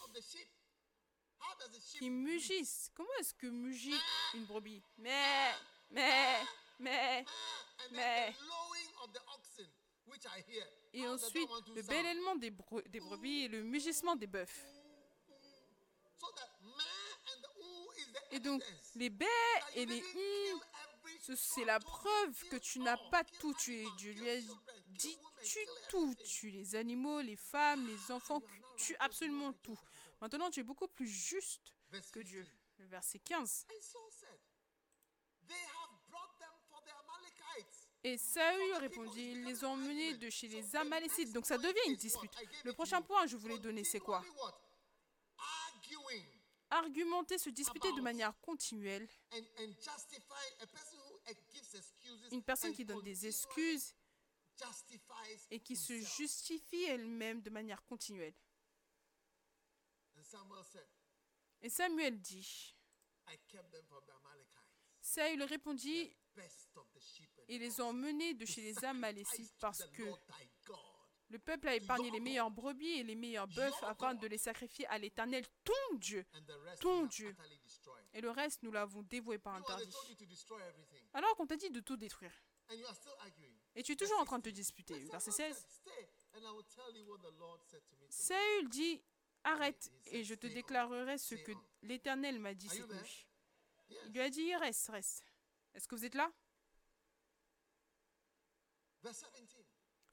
qui mugissent. Comment est-ce que mugit une brebis? Mais, mais, mais. Ah, and Mais- Et ensuite, le bêlement des, bre- des brebis et le mugissement des bœufs. The Et donc, les baies et les hum, c'est la preuve que tu n'as pas tout tué. Dieu lui a dit, tue tout. Tue les animaux, les femmes, les enfants, tue absolument tout. Maintenant, tu es beaucoup plus juste que Dieu. 15. Le verset 15. And Saul said, They have brought them for the Amalekites. Et Saül répondit, ils les ont emmenés de chez les Amalécites. Donc ça devient une dispute. Le prochain point que je voulais donner, c'est quoi? Argumenter, se disputer de manière continuelle. Une personne qui donne des excuses et qui se justifie elle-même de manière continuelle. Et Samuel dit, Saül répondit, ils les ont emmenés de chez les Amalécites parce que le peuple a épargné les meilleures brebis et les meilleurs bœufs afin de les sacrifier à l'Éternel, ton Dieu. Ton Dieu. Et le reste, nous l'avons dévoué par interdit. Alors qu'on t'a dit de tout détruire. Et tu es toujours en train de te disputer. Verset Samuel 16. said, Stay, and I will tell you what the Lord said to me. tonight." Saül dit, arrête et je te déklarerai ce que l'Éternel m'a dit cette nuit. Il lui a dit, reste, reste. Est-ce que vous êtes là? Verse 17.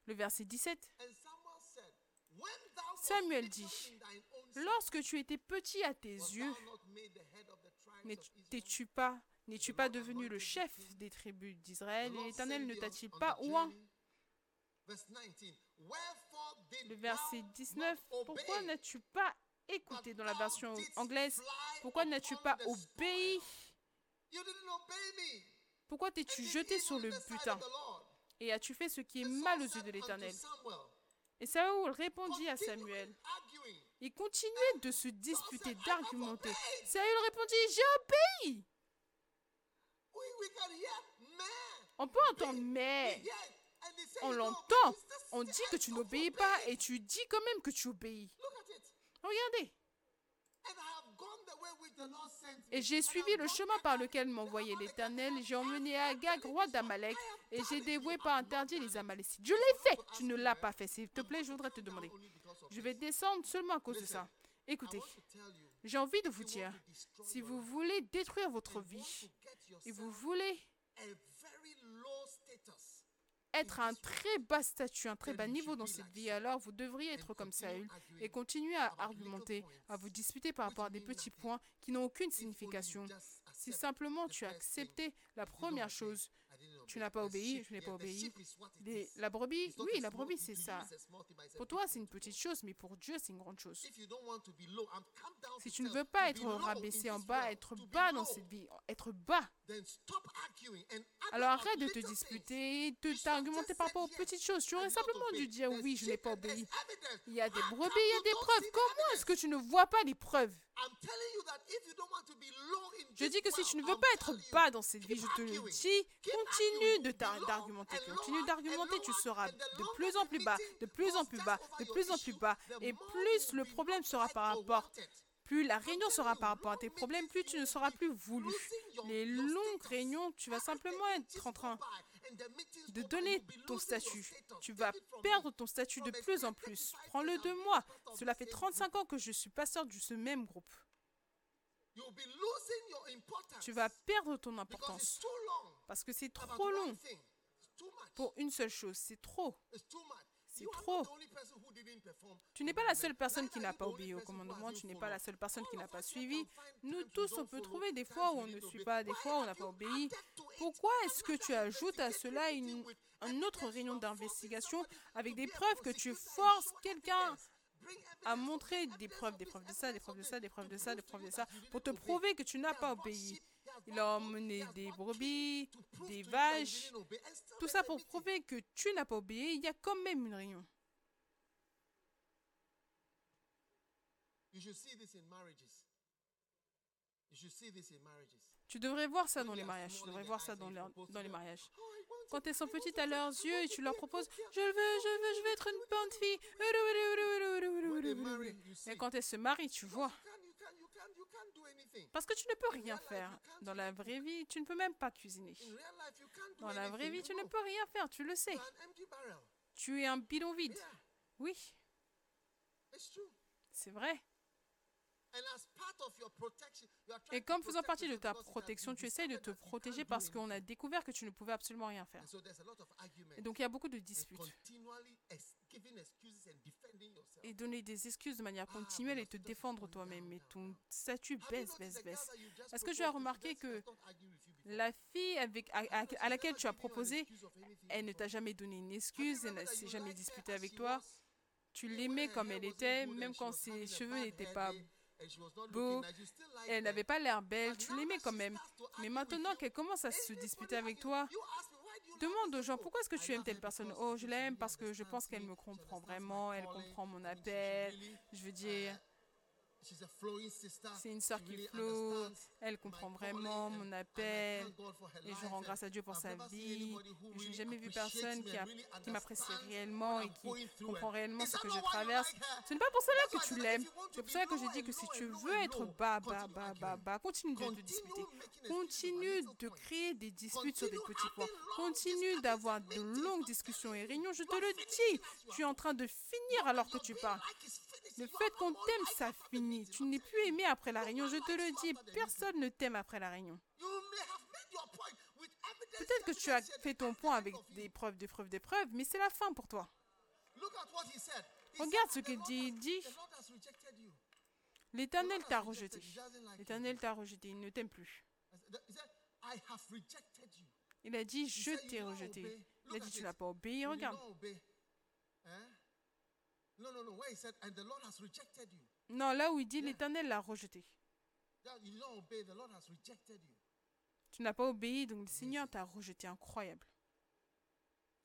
Le verset 17. And Samuel dit, Lorsque tu étais petit à tes yeux, pas, n'es-tu pas devenu le chef des tribus d'Israël et l'Éternel ne t'a-t-il pas oint? journey. Verse 19. Wherefore did Le verset thou 19. not Pourquoi n'as-tu pas écouté dans la version anglaise? Pourquoi n'as-tu pas obéi? Pourquoi t'es-tu jeté sur le butin? Et as-tu fait ce qui est mal aux yeux de l'Éternel Et Saül répondit à Samuel. arguing, Il continuait de se disputer, said, "I have d'argumenter. obeyed." Saül répondit, j'ai obéi. On peut entendre, mais on l'entend. On dit que tu n'obéis pas et tu dis quand même que tu obéis. Regardez. Et j'ai suivi le chemin par lequel m'envoyait l'Éternel. J'ai emmené Agag, roi d'Amalek, et j'ai dévoué par interdit les Amalécites. Je l'ai fait. Tu ne l'as pas fait. S'il te plaît, je voudrais te demander. Je vais descendre seulement à cause de ça. Écoutez, j'ai envie de vous dire, si vous voulez détruire votre vie, et vous voulez être à un très bas statut, un très bas niveau dans cette vie, alors vous devriez être comme Saül et continuer à argumenter, à vous disputer par rapport à des petits points qui n'ont aucune signification. Si simplement tu accepté la première chose, tu n'as pas obéi, je n'ai pas obéi. La brebis, oui, la brebis, c'est ça. Pour toi, c'est une petite chose, mais pour Dieu, c'est une grande chose. Si tu ne veux pas être rabaissé en bas, être bas dans cette vie, être bas, alors arrête de te disputer, de t'argumenter par rapport aux petites choses. Tu aurais simplement dû dire oui, je n'ai pas obéi. Il y a des brebis, il y a des preuves. Comment est-ce que tu ne vois pas les preuves? Je dis que si tu ne veux pas être bas dans cette vie, je te le dis, continue de d'argumenter. Continue d'argumenter, tu seras de plus en plus bas, de plus en plus bas, de plus en plus bas. Et plus le problème sera par rapport, plus la réunion sera par rapport à tes problèmes, plus tu ne seras plus voulu. Les longues réunions, tu vas simplement être en train de donner ton statut. Tu vas perdre ton statut de plus en plus. Prends-le de moi. Cela fait 35 ans que je suis pasteur de ce même groupe. Tu vas perdre ton importance parce que c'est trop long pour une seule chose. C'est trop. C'est trop. Tu n'es pas la seule personne qui n'a pas obéi au commandement, tu n'es pas la seule personne qui n'a pas suivi. Nous tous, on peut trouver des fois où on ne suit pas, des fois où on n'a pas obéi. Pourquoi est-ce que tu ajoutes à cela une, autre réunion d'investigation avec des preuves que tu forces quelqu'un à montrer des preuves, des preuves de ça, des preuves de ça, des preuves de ça, des preuves de ça, pour te prouver que tu n'as pas obéi? Il a emmené des brebis, des vaches, tout ça pour prouver que tu n'as pas obéi. Il y a quand même une réunion. Tu devrais voir ça dans les mariages. Tu devrais voir ça dans, leur- dans les mariages. Quand elles sont petites à leurs yeux et tu leur proposes Je veux, je veux, je veux être une bonne fille. Et quand elles se marient, tu vois. Parce que tu ne peux rien faire. Dans la vraie vie, tu ne peux même pas cuisiner. Dans la vraie vie, tu ne peux rien faire. Tu le sais. Tu es un bidon vide. Oui, c'est vrai. Et comme faisant partie de ta protection, tu essayes de te protéger parce qu'on a découvert que tu ne pouvais absolument rien faire. Et donc il y a beaucoup de disputes. Et donner des excuses de manière Ah, continuelle et te défendre toi-même. Mais ton statut baisse, baisse, baisse. Est-ce que tu as remarqué que? La fille avec, à, à- laquelle tu as proposé, elle ne t'a jamais donné une excuse, elle that s'est jamais liked her disputé as avec toi? Tu l'aimais comme elle était, même quand ses cheveux n'étaient pas liked elle n'avait pas l'air belle, tu l'aimais quand même. Mais maintenant qu'elle commence à se disputer avec toi, demande aux gens pourquoi est-ce que tu aimes telle personne? Oh, je l'aime parce que je pense qu'elle me, comprend vraiment, elle comprend mon appel. Je veux dire, c'est une sœur qui understands elle comprend vraiment mon appel. Et je rends grâce à Dieu pour sa vie. Je n'ai jamais vu personne qui, a- m'apprécie réellement et qui comprend réellement ce que je traverse. Ce n'est pas pour cela que tu l'aimes. C'est pour cela que je dis que si tu veux être bas, bas, continue bas, bas, bas, continue de excuses over Continue de créer des disputes sur des petits points. Continue d'avoir de longues discussions et réunions. Je te le dis. Tu es en train de finir alors que tu parles. Le fait qu'on t'aime, ça finit. Tu n'es plus aimé après la réunion. Je te le dis. Personne ne t'aime après la réunion. Peut-être que tu as fait ton point avec des preuves, des preuves, des preuves, mais c'est la fin pour toi. Regarde ce "The qu'il dit. Il dit, l'Éternel t'a rejeté. L'Éternel t'a rejeté. Il ne t'aime plus. Il a dit, je t'ai rejeté. Il a dit, tu n'as pas obéi. Regarde. Not obey. No, no, no. Where he said, and the Lord has rejected you. Non, là où il dit, l'Éternel l'a rejeté. That you did not obey, the Lord has rejected you. Tu n'as pas obéi, donc le Seigneur t'a rejeté. Incroyable.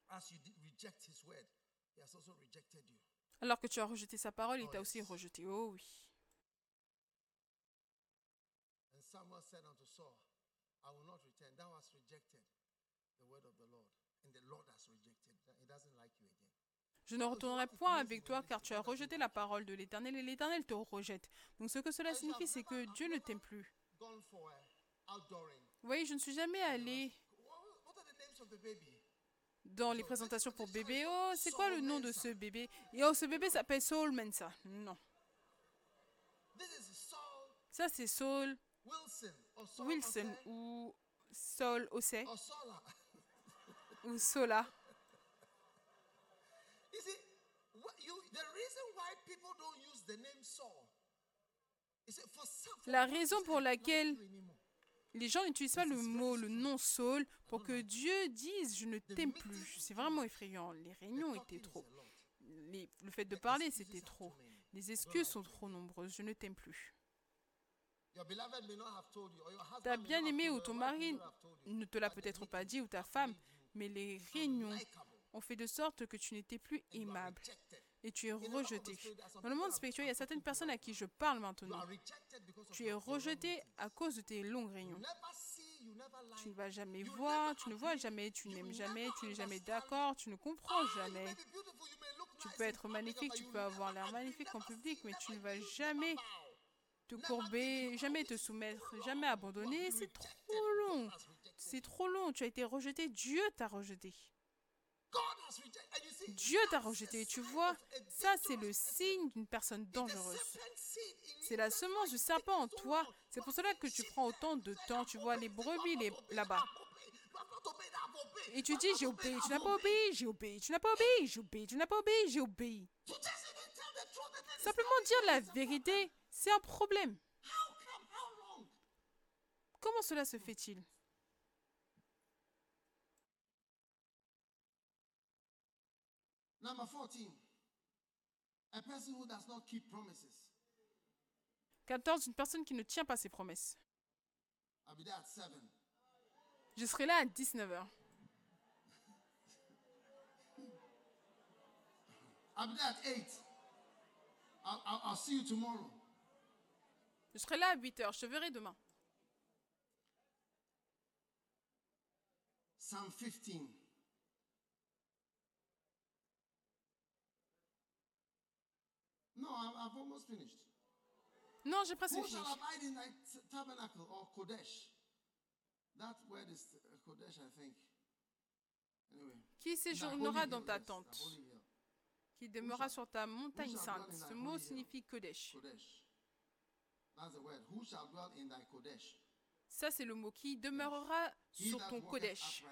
As you did reject his word, he has also rejected you. Alors que tu as rejeté sa parole, il Oh, t'a aussi rejeté. Oh oui. And Samuel said unto Saul, I will not return. Thou hast rejected the word of the Lord, and the Lord has rejected. He doesn't like you again. Je ne retournerai point avec toi car tu as rejeté la parole de l'Éternel et l'Éternel te rejette. Donc ce que cela signifie, c'est que Dieu ne t'aime plus. Voyez, je ne suis jamais baby? dans les présentations pour bébé. Oh, c'est quoi le nom de ce bébé? Et oh, ce bébé s'appelle Saul Mensa. Non. Ça, c'est Saul Wilson ou Saul Sola. ou Sola. You see, what you, the reason why people don't use the name Saul is that for some for La raison pour "I don't like laquelle you anymore." les gens n'utilisent pas le mot, le nom Saul pour que Dieu dise je ne t'aime plus. C'est vraiment effrayant. Les réunions étaient trop. Les- le fait de parler, c'était trop. Les excuses sont trop nombreuses. Je ne t'aime plus. Ta bien-aimé ou ton mari ne te l'a peut-être pas dit ou ta femme, mais les réunions ont fait de sorte que tu n'étais plus aimable et tu es rejeté. Dans le monde spirituel, il y a certaines personnes à qui je parle maintenant. Tu es rejeté à cause de tes longues réunions. Tu ne vas jamais voir, tu ne vois jamais, tu n'aimes jamais, tu n'es jamais d'accord, tu ne comprends Ah, jamais. Tu peux être magnifique, tu peux avoir l'air magnifique en public, mais tu ne vas jamais te courber, jamais te soumettre, jamais abandonner. C'est trop long. C'est trop long. Tu as été rejeté. Dieu t'a rejeté. Dieu t'a rejeté. Tu vois, ça c'est le signe d'une personne dangereuse. C'est la semence du serpent en toi. C'est pour cela que tu prends autant de "I've temps. Tu vois les brebis les- là-bas. Et tu dis j'ai obéi, tu n'as pas obeyed." obéi, j'ai obéi, tu n'as pas obéi, j'ai obéi, tu n'as pas obéi, j'ai obéi. Simplement dire la vérité, c'est un problème. Comment cela se fait-il? Number 14. A person who does not keep promises. 14. Une personne qui ne tient pas ses promesses. I'll be there at 7. Je serai là à 19h. I'll be there at 8. I'll, I'll, I'll see you tomorrow. Je serai là à 8h. Je te verrai demain. Psalm 15. No, I- I've almost finished. Non, j'ai presque fini. Qui séjournera dans ta tente. Qui demeurera sur ta montagne sainte. Ce mot signifie Kodesh. Ça, c'est le mot qui demeurera sur ton Kodesh.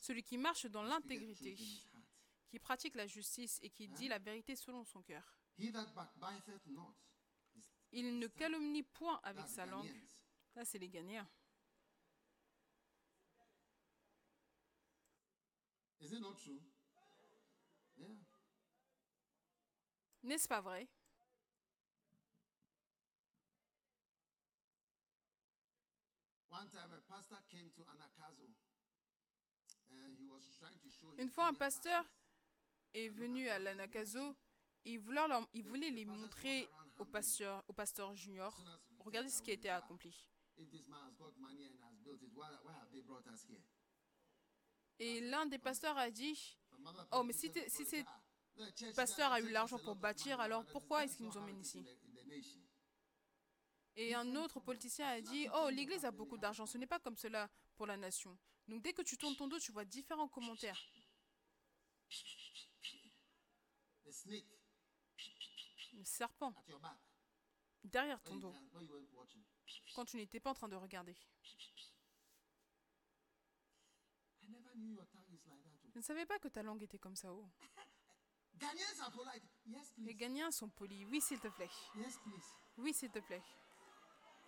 Celui qui marche dans l'intégrité, qui pratique la justice et qui dit la vérité selon son cœur. Il ne calomnie point avec sa langue. Ça, c'est les Ghanéens. Is it not true? Yeah. N'est-ce pas vrai? Une fois, un pasteur est venu à l'Anakazo il voulait, il voulait les montrer au pasteur, au pasteur junior. Regardez ce qui a été accompli. Et l'un des pasteurs a dit, Oh, mais si, si call it, c'est "Ah, the church pasteur a eu l'argent pour bâtir, alors pourquoi est-ce qu'ils nous emmènent ici? In the- in the nation." Et un autre politicien a dit, oh, l'Église a beaucoup d'argent, ce n'est pas comme cela pour la nation. Donc dès que tu tournes ton dos, tu vois différents commentaires. Le serpent, at your back. derrière ton dos, quand tu n'étais pas en train de regarder. Je ne savais pas que ta langue était comme ça. Oh. Yes, Les. Ghanéens sont polis. Oui, s'il te plaît. Yes, please. Oui, s'il te plaît.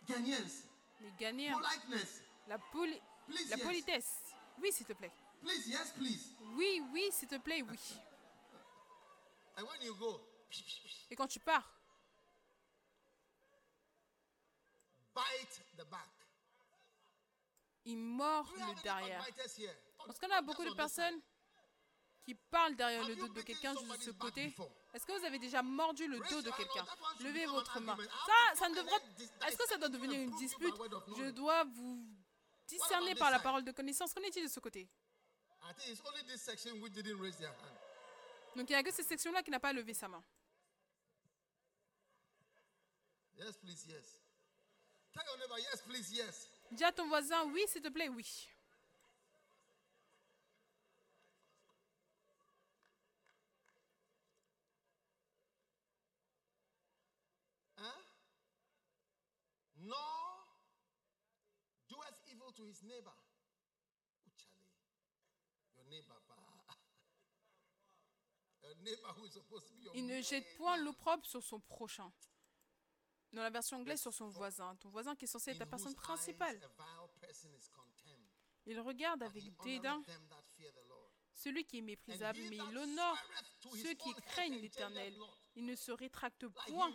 Les Ghanéens, la, poli- politesse. Oui, s'il te plaît. Please, yes, please. Oui, oui, s'il te plaît, oui. And when you go, Et quand tu pars, bite the back. il mord le derrière. Parce qu'on a beaucoup de personnes qui parlent derrière le dos de quelqu'un juste de ce côté? Est-ce que vous avez déjà mordu le dos de quelqu'un? Levez votre main. Ça, ça ne devrait... Est-ce que ça doit devenir une dispute? Je dois vous discerner par la parole de connaissance. Qu'en est-il de ce côté? Donc il n'y a que cette section-là qui n'a pas levé sa main. Yes, please, yes. Tell your neighbor, yes, please, yes. Dis à ton voisin, oui, s'il te plaît, oui. Huh? Nor doeth evil to his neighbor. Oh, Charlie. Your neighbor, pa. Your neighbor who is supposed to be your Il ne jette point l'opprobre sur son prochain. Dans la version anglaise, sur son voisin. Ton voisin qui est censé être ta personne principale. Il regarde avec dédain celui qui est méprisable, mais il honore ceux qui craignent l'Éternel. Il ne se rétracte point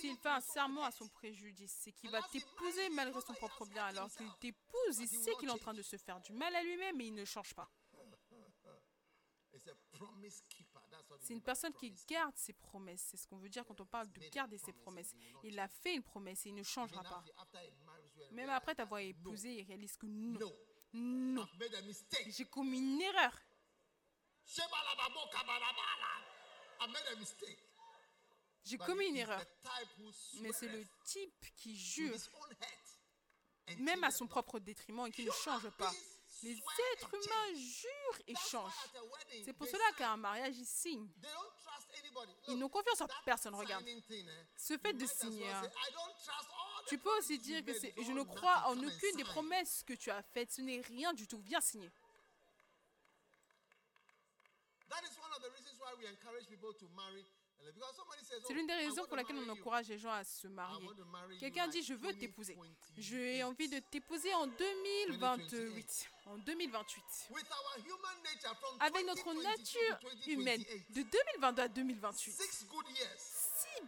s'il fait un serment à son préjudice. C'est qu'il va t'épouser malgré son propre bien. Alors qu'il t'épouse, il sait qu'il est en train de se faire du mal à lui-même, mais il ne change pas. It's a promise keeper. That's what we C'est une personne qui garde ses promesses. C'est ce qu'on veut dire quand on parle de garder ses promesses. Il a fait une promesse et il ne changera pas. Même après t'avoir épousé, il réalise que non, No, non, j'ai commis une erreur. J'ai commis une erreur. Mais c'est le type qui jure, même à son propre détriment, et qui ne change pas. Les êtres humains jurent et changent. C'est pour cela qu'à un mariage, ils signent. Ils n'ont confiance en personne, regarde. eh, Ce fait de signer, hein. Tu peux aussi dire que je ne crois en aucune des sign." promesses que tu as faites. Ce n'est rien du tout. Viens signer. That is one of the reasons why we encourage people to marry. Says, C'est "Oh, l'une des raisons pour laquelle on encourage les gens à se marier. Quelqu'un dit je veux t'épouser. 2028. J'ai envie de t'épouser en 2028. En 2028. With our human nature from Avec notre 2022 nature humaine 2028. de 2022 à 2028.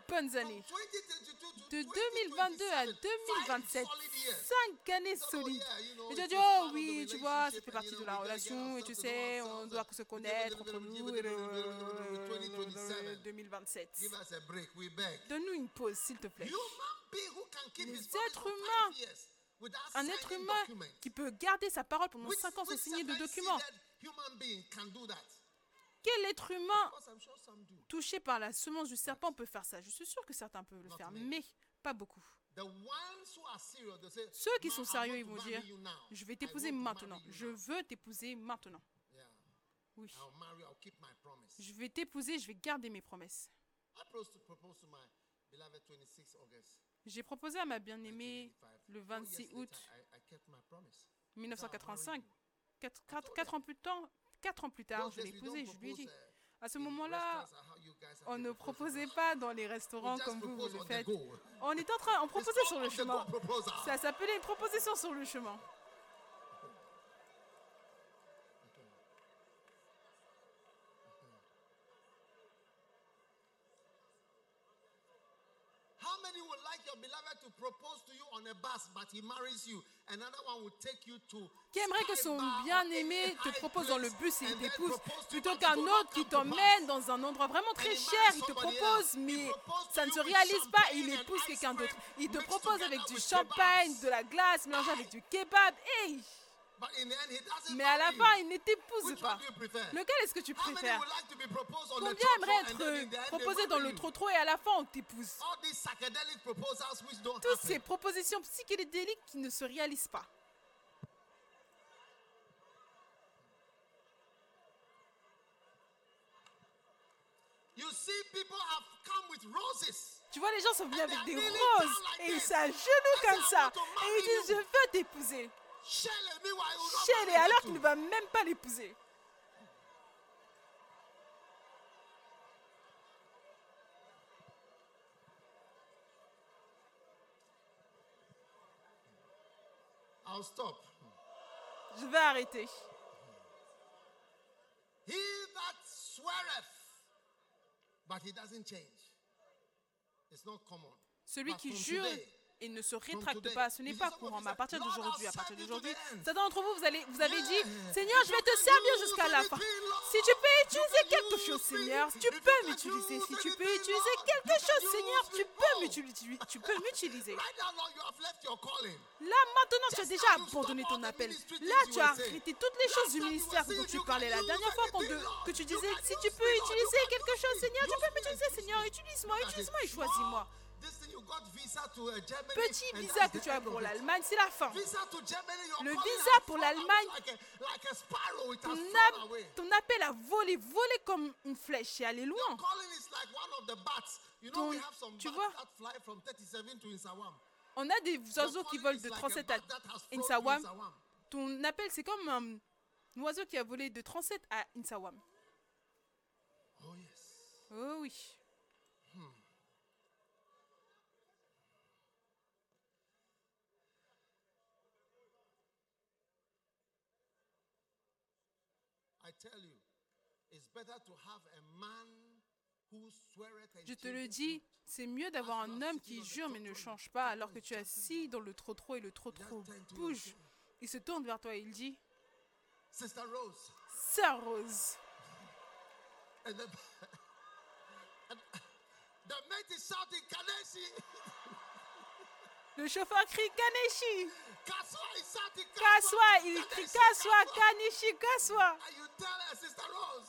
Bonnes années. 2022 to De 2022 à 2027, 2027. five solid years. Cinq années So, solides. Et tu as dit, oh oui, tu vois, ça fait partie de la relation et tu sais, on doit se connaître entre nous. bit, 2027. 2027. Give us a break, we beg. Donne-nous une pause, s'il te plaît. Les êtres humains, Un être humain qui peut garder sa parole pendant Which- 5 ans sans signer de documents. Quel être humain touché par la semence du serpent peut faire ça? Je suis sûr que certains peuvent le faire, mais pas beaucoup. Ceux qui "Ma, sont sérieux, ils vont dire. Je vais t'épouser maintenant. Je now." veux t'épouser maintenant. Oui. Je vais t'épouser, je vais garder mes promesses. I propose to propose to my beloved 26 August. J'ai proposé à ma bien-aimée 1985. le Four 26 years août later, I, I kept my promise. 1985, 4, ans plus tard, quatre ans plus tard, je l'ai don't Je lui ai dit, propose, uh, à ce moment-là, on ne proposait pas dans les restaurants comme vous, vous le faites. On est en train, on proposait sur le chemin. Ça s'appelait une proposition sur le chemin. How many would like your beloved to propose to you on a bus, but he marries you? Another one will take you to. Qui aimerait que son bien-aimé te propose dans le bus et il t'épouse, plutôt qu'un autre qui t'emmène dans un endroit vraiment très he cher, il te propose, mais ça ne se réalise pas, il épouse quelqu'un d'autre. Il te propose avec du champagne, de la glace, mélangée avec du kebab. Hey Mais à la fin, il ne t'épouse pas. Lequel est-ce que tu préfères? Combien aimerait être proposé dans le trottoir et à la fin on t'épouse? Toutes ces propositions psychédéliques qui ne se réalisent pas. Tu vois, les gens sont venus avec des roses et ils s'agenouillent comme ça. "I want to Et ils disent, je you." veux t'épouser. Chez les, alors you qu'il ne too. va même pas l'épouser. I'll stop. Je vais arrêter. He that sweareth, but he doesn't change. It's not common. Celui But qui jure today, et ne se rétracte pas, ce n'est pas courant. Mais à partir "Lord, d'aujourd'hui, à partir d'aujourd'hui, the end." certains d'entre vous, vous, allez, vous avez dit. Seigneur, je vais te servir jusqu'à la fin. Si tu peux utiliser quelque chose. Seigneur, tu peux m'utiliser. Si tu peux utiliser quelque chose, Seigneur, tu peux m'utiliser. Tu peux m'utiliser. Là, maintenant, tu as déjà abandonné ton appel. Là, tu as arrêté toutes les choses du ministère dont tu parlais. La dernière fois que tu disais, si tu peux utiliser quelque chose. Seigneur, tu peux m'utiliser, Seigneur. Utilise-moi, utilise-moi et choisis-moi. Petit and visa que tu as pour l'Allemagne, c'est la fin. Le visa pour l'Allemagne, Ton, appel a volé, volé comme une flèche et aller loin. Ton- tu vois? that fly from 37 to Insawam. On a des oiseaux qui volent de like a 37 à Insawam. Ton appel, c'est comme un, oiseau qui a volé de 37 à Insawam. Oh. Oh oui. I tell you, it's better to have a man who sweareth and Je te le dis, c'est mieux d'avoir un homme qui jure mais ne change pas alors que tu es assis dans le trottoir et le trottoir bouge. Il se tourne vers toi et il dit Sister Rose. Sœur Rose. And the, and the mate is shouting, Kaneshi. Le chauffeur crie Kaneshi. Kaswa. Il crie Kaneshi, Kaswa, Kanishi, Kaswa.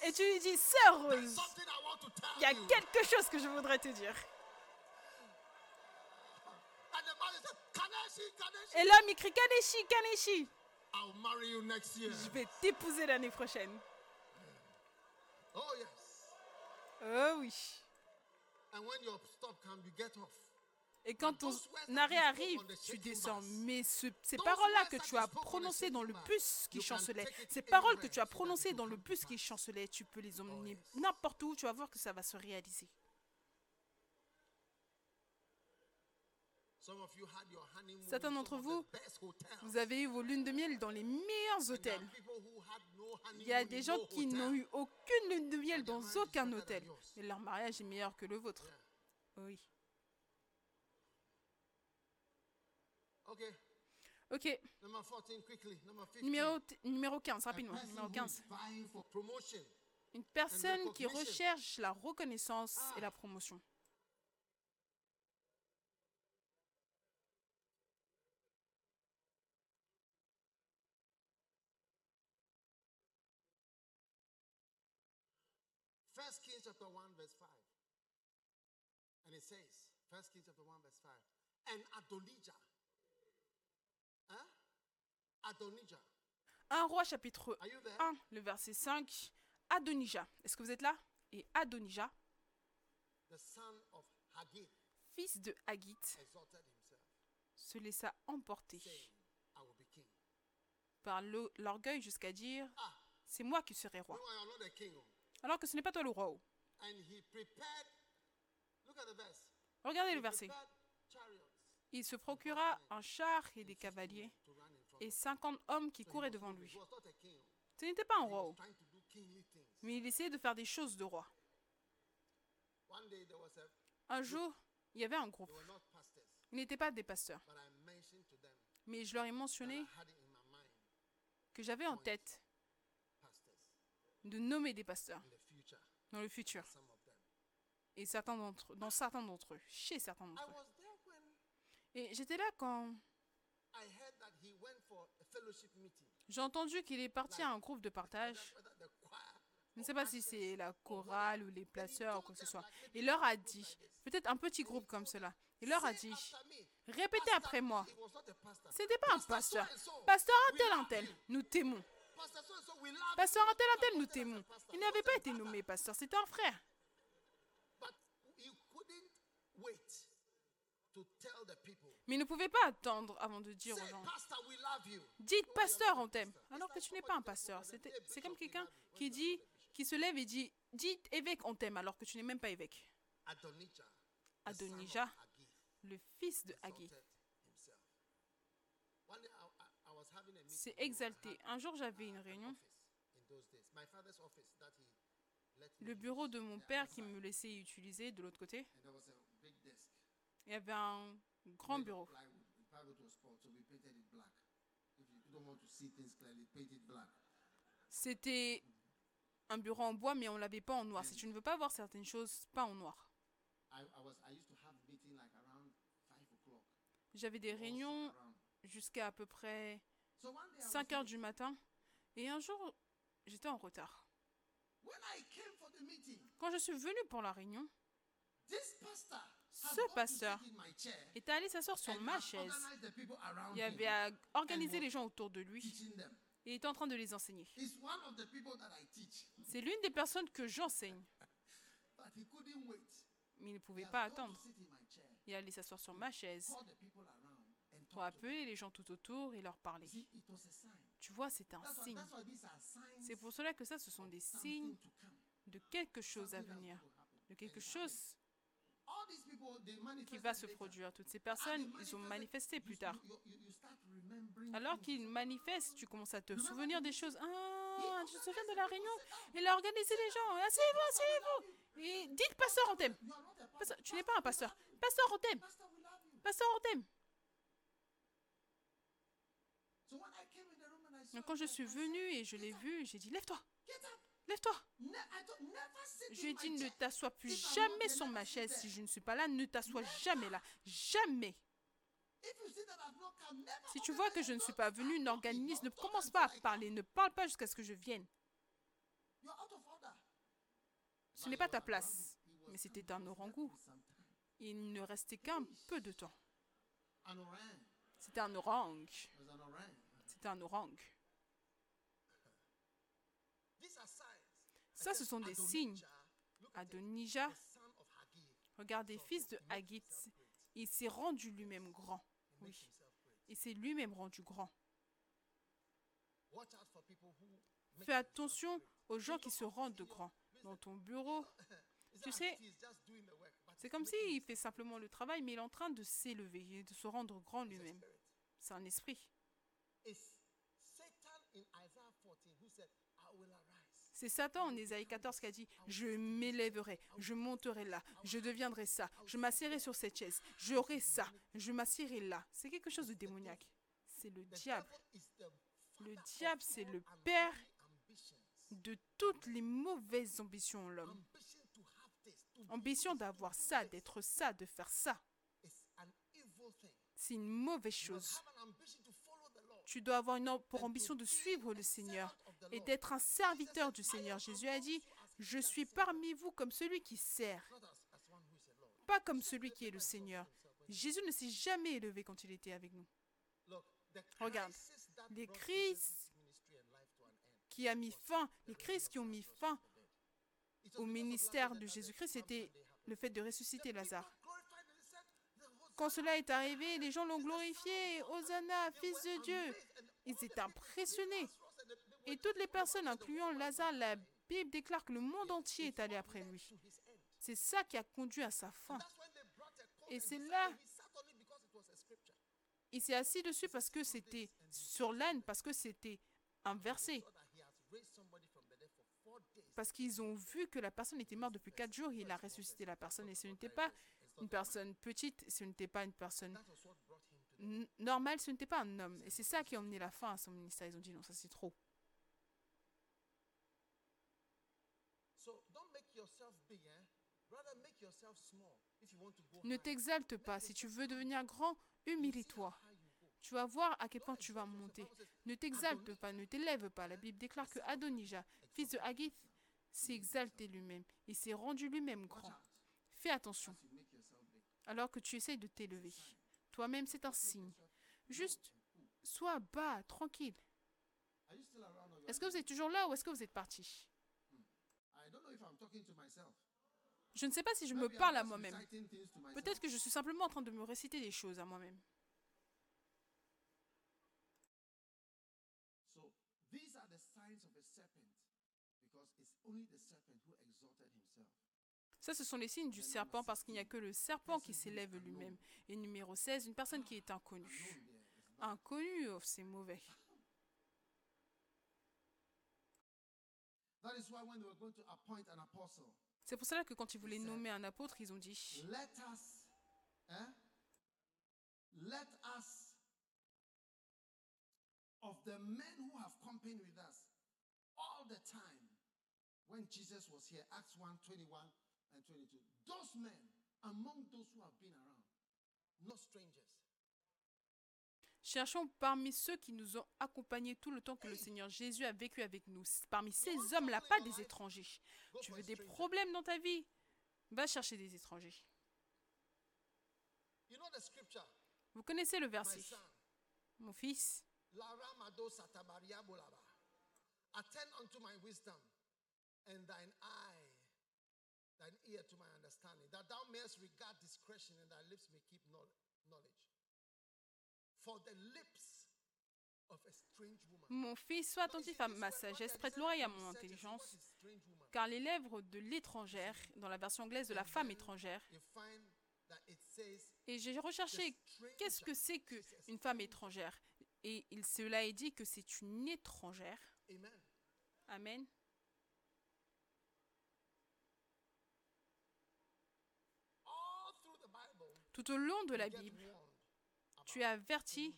Et tu lui dis Sœur Rose. Il y a quelque chose que je voudrais te dire. Kaneshi, Kaneshi, Et l'homme il crie Kaneshi, Kaneshi. Je vais t'épouser l'année prochaine. Oh. Oh oui. Et quand ton arrêt arrive, tu descends. Mais ce- ces paroles-là que tu as prononcées dans le bus qui chancelait, ces paroles que tu as prononcées dans le bus qui chancelait, tu peux les emmener n'importe où, tu vas voir que ça va se réaliser. Some of you had your honeymoon in Certains d'entre vous. Vous avez eu vos lunes de miel dans les meilleurs no Il y a des gens qui n'ont eu aucune lune de miel dans aucun hôtel. Et leur mariage est meilleur que le vôtre. Oui. Okay. Ok, Number 14, quickly. Number 15. numéro, numéro 15, A rapidement. Numéro who 15. is vying for promotion? Une personne qui recherche la reconnaissance Ah. et la promotion. First Kings chapter 1, verse 5. And it says, First Kings chapter 1, verse 5. And Adonijah. Huh? Adonijah. 1 roi chapitre Are you there? 1, le verset 5. Adonijah. Est-ce que vous êtes là? Et Haggith. fils de himself, se laissa emporter par l'o- l'orgueil jusqu'à dire Ah, C'est moi qui serai roi. Oh. Alors que ce n'est pas toi le roi. oh. Regardez le verset. Il se procura un char et des cavaliers et of 50 hommes qui couraient devant lui. Ce n'était pas un roi, mais il essayait de faire des choses de roi. Un jour, il y avait un groupe. Ils n'étaient pas des pasteurs, mais je leur ai mentionné que j'avais en tête de nommer des pasteurs dans le futur, et certains d'entre, dans certains d'entre eux, chez certains d'entre eux. Et j'étais là quand j'ai entendu qu'il est parti à un groupe de partage. Je ne sais pas si c'est la chorale ou les placeurs ou quoi que ce soit. Il leur a dit, peut-être un petit groupe comme cela, il leur a dit, répétez après moi. Pastor. C'était pas un pasteur. Pasteur un tel, un tel, nous t'aimons. Pasteur un tel, un tel, nous t'aimons. Il n'avait pas été nommé pasteur, c'était un frère. Mais il ne pouvait pas attendre avant de dire aux gens, dites pasteur, on t'aime. Alors que tu n'es pas un pasteur. C'est comme quelqu'un qui dit, qui se lève et dit, dites évêque, on t'aime, alors que tu n'es même pas évêque. Haggith, le fils de Haggai, exalted himself. One day I, I- I was having a meeting s'est exalté. Un jour, j'avais une réunion. Le bureau de mon père qui me laissait utiliser de l'autre côté. Il y avait un grand bureau. C'était un bureau en bois, mais on l'avait pas en noir. Si tu ne veux pas voir certaines choses, pas en noir. J'avais des réunions jusqu'à à peu près So one day I was 5 heures du matin. Et un jour, j'étais en retard. Quand je suis venue pour la réunion, Ce pasteur était allé s'asseoir sur ma chaise. Il avait was les gens autour de lui. il était en train de les enseigner. C'est l'une des personnes que j'enseigne, mais il ne pouvait pas attendre. Il allait s'asseoir sur ma chaise pour appeler les gens tout autour et leur parler. Tu vois, c'est un signe. C'est pour cela que ça, ce sont des signes de quelque chose à venir, de quelque chose qui va se produire? Toutes ces personnes, ils ont manifesté plus tard. Alors qu'ils manifestent, tu commences à te souvenir des choses. Ah, tu te souviens de la réunion? Il a organisé les gens. Asseyez-vous, asseyez-vous. Et dites, pasteur, on t'aime. You are not a pastor. Pasteur, tu n'es pas un pasteur. Pasteur, you. Pasteur, Donc, Quand je suis venue et je l'ai vu, j'ai dit, lève-toi. Lève-toi. Je lui ai dit, ne t'assois plus jamais sur ma chaise. Si je ne suis pas là, ne t'assois jamais là. Jamais. Si tu vois que je ne suis pas venu, n'organise, ne commence pas à parler, ne parle pas jusqu'à ce que je vienne. Ce n'est pas ta place. Mais c'était un time. Il ne restait qu'un peu de temps. C'était un orang. C'était un orang. Ça, ce sont des signes. Haggith. regardez, fils de Haggit, il s'est rendu lui-même grand. Oui. Il s'est lui-même rendu grand. Fais attention aux gens qui se rendent grands. Dans ton bureau, Tu sais, c'est comme s'il fait simplement le travail, mais il est en train de s'élever et de se rendre grand lui-même. C'est un esprit. It's Satan in Isaiah 14 who said, I will arise. C'est Satan en Ésaïe 14 qui a dit Je m'élèverai, je monterai là, je deviendrai ça, je m'assirai sur cette chaise, j'aurai ça, je m'assirai là. C'est quelque chose de démoniaque. C'est le diable. Le diable, c'est le père de toutes les mauvaises ambitions en l'homme. Ambition d'avoir ça, d'être ça, de faire ça. C'est une mauvaise chose. Tu dois avoir une pour ambition de suivre le Seigneur et d'être un serviteur du Seigneur. Jésus a dit, je suis parmi vous comme celui qui sert, pas comme celui qui est le Seigneur. Jésus ne s'est jamais élevé quand il était avec nous. Regarde, les crises qui a mis fin, les crises qui ont mis fin au ministère de Jésus-Christ, c'était le fait de ressusciter Lazare. Quand cela est arrivé, les gens l'ont glorifié. Hosanna, fils de Dieu. Ils étaient impressionnés. Et toutes les personnes, incluant Lazare, la Bible déclare que le monde entier est allé après lui. C'est ça qui a conduit à sa fin. Et c'est là, il s'est assis dessus parce que c'était sur l'âne, parce que c'était un verset. Parce qu'ils ont vu que la personne était morte depuis quatre jours, il a ressuscité la personne et ce n'était pas une personne petite, ce n'était pas une personne normale, ce n'était pas un homme. Et c'est ça qui a emmené la fin à son ministère. Ils ont dit non, ça c'est trop. Ne t'exalte pas. Si tu veux devenir grand, humilie-toi. Tu vas voir à quel point tu vas monter. Ne t'exalte pas, ne t'élève pas. La Bible déclare que Adonijah, fils de Haggith, s'est exalté lui-même. Il s'est rendu lui-même grand. Fais attention alors que tu essayes de t'élever. Toi-même, c'est un signe. Juste, sois bas, tranquille. Est-ce que vous êtes toujours là ou est-ce que vous êtes parti? Je ne sais pas si je me parle à moi-même. Peut-être que je suis simplement en train de me réciter des choses à moi-même. Ça, ce sont les signes du serpent parce qu'il n'y a que le serpent qui s'élève lui-même. Et numéro 16, une personne qui est inconnue. Inconnu, oh, c'est mauvais. C'est pour cela que quand ils voulaient nommer un apôtre, ils ont dit let us, eh? let us, of the men who have company with us all the time when Jesus was here, Acts 1 21 and 22. Those men among those who have been around, no strangers. Cherchons parmi ceux qui nous ont accompagnés tout le temps que le Seigneur Jésus a vécu avec nous. Parmi ces hommes-là, pas des étrangers. Tu veux des problèmes dans ta vie? Va chercher des étrangers. Vous connaissez le verset? Mon fils. Attend unto my wisdom and thine eye, thine ear to my understanding, that thou mayest regard discretion and thy lips may keep knowl- knowledge. For the lips of a strange woman. Mon fils, sois attentif à ma sagesse, prête l'oreille à mon intelligence, car les lèvres de l'étrangère, dans la version anglaise de la femme étrangère, et j'ai recherché qu'est-ce que c'est qu'une femme étrangère. Et il, cela est dit que c'est une étrangère. Amen. Tout au long de la Bible, tu es averti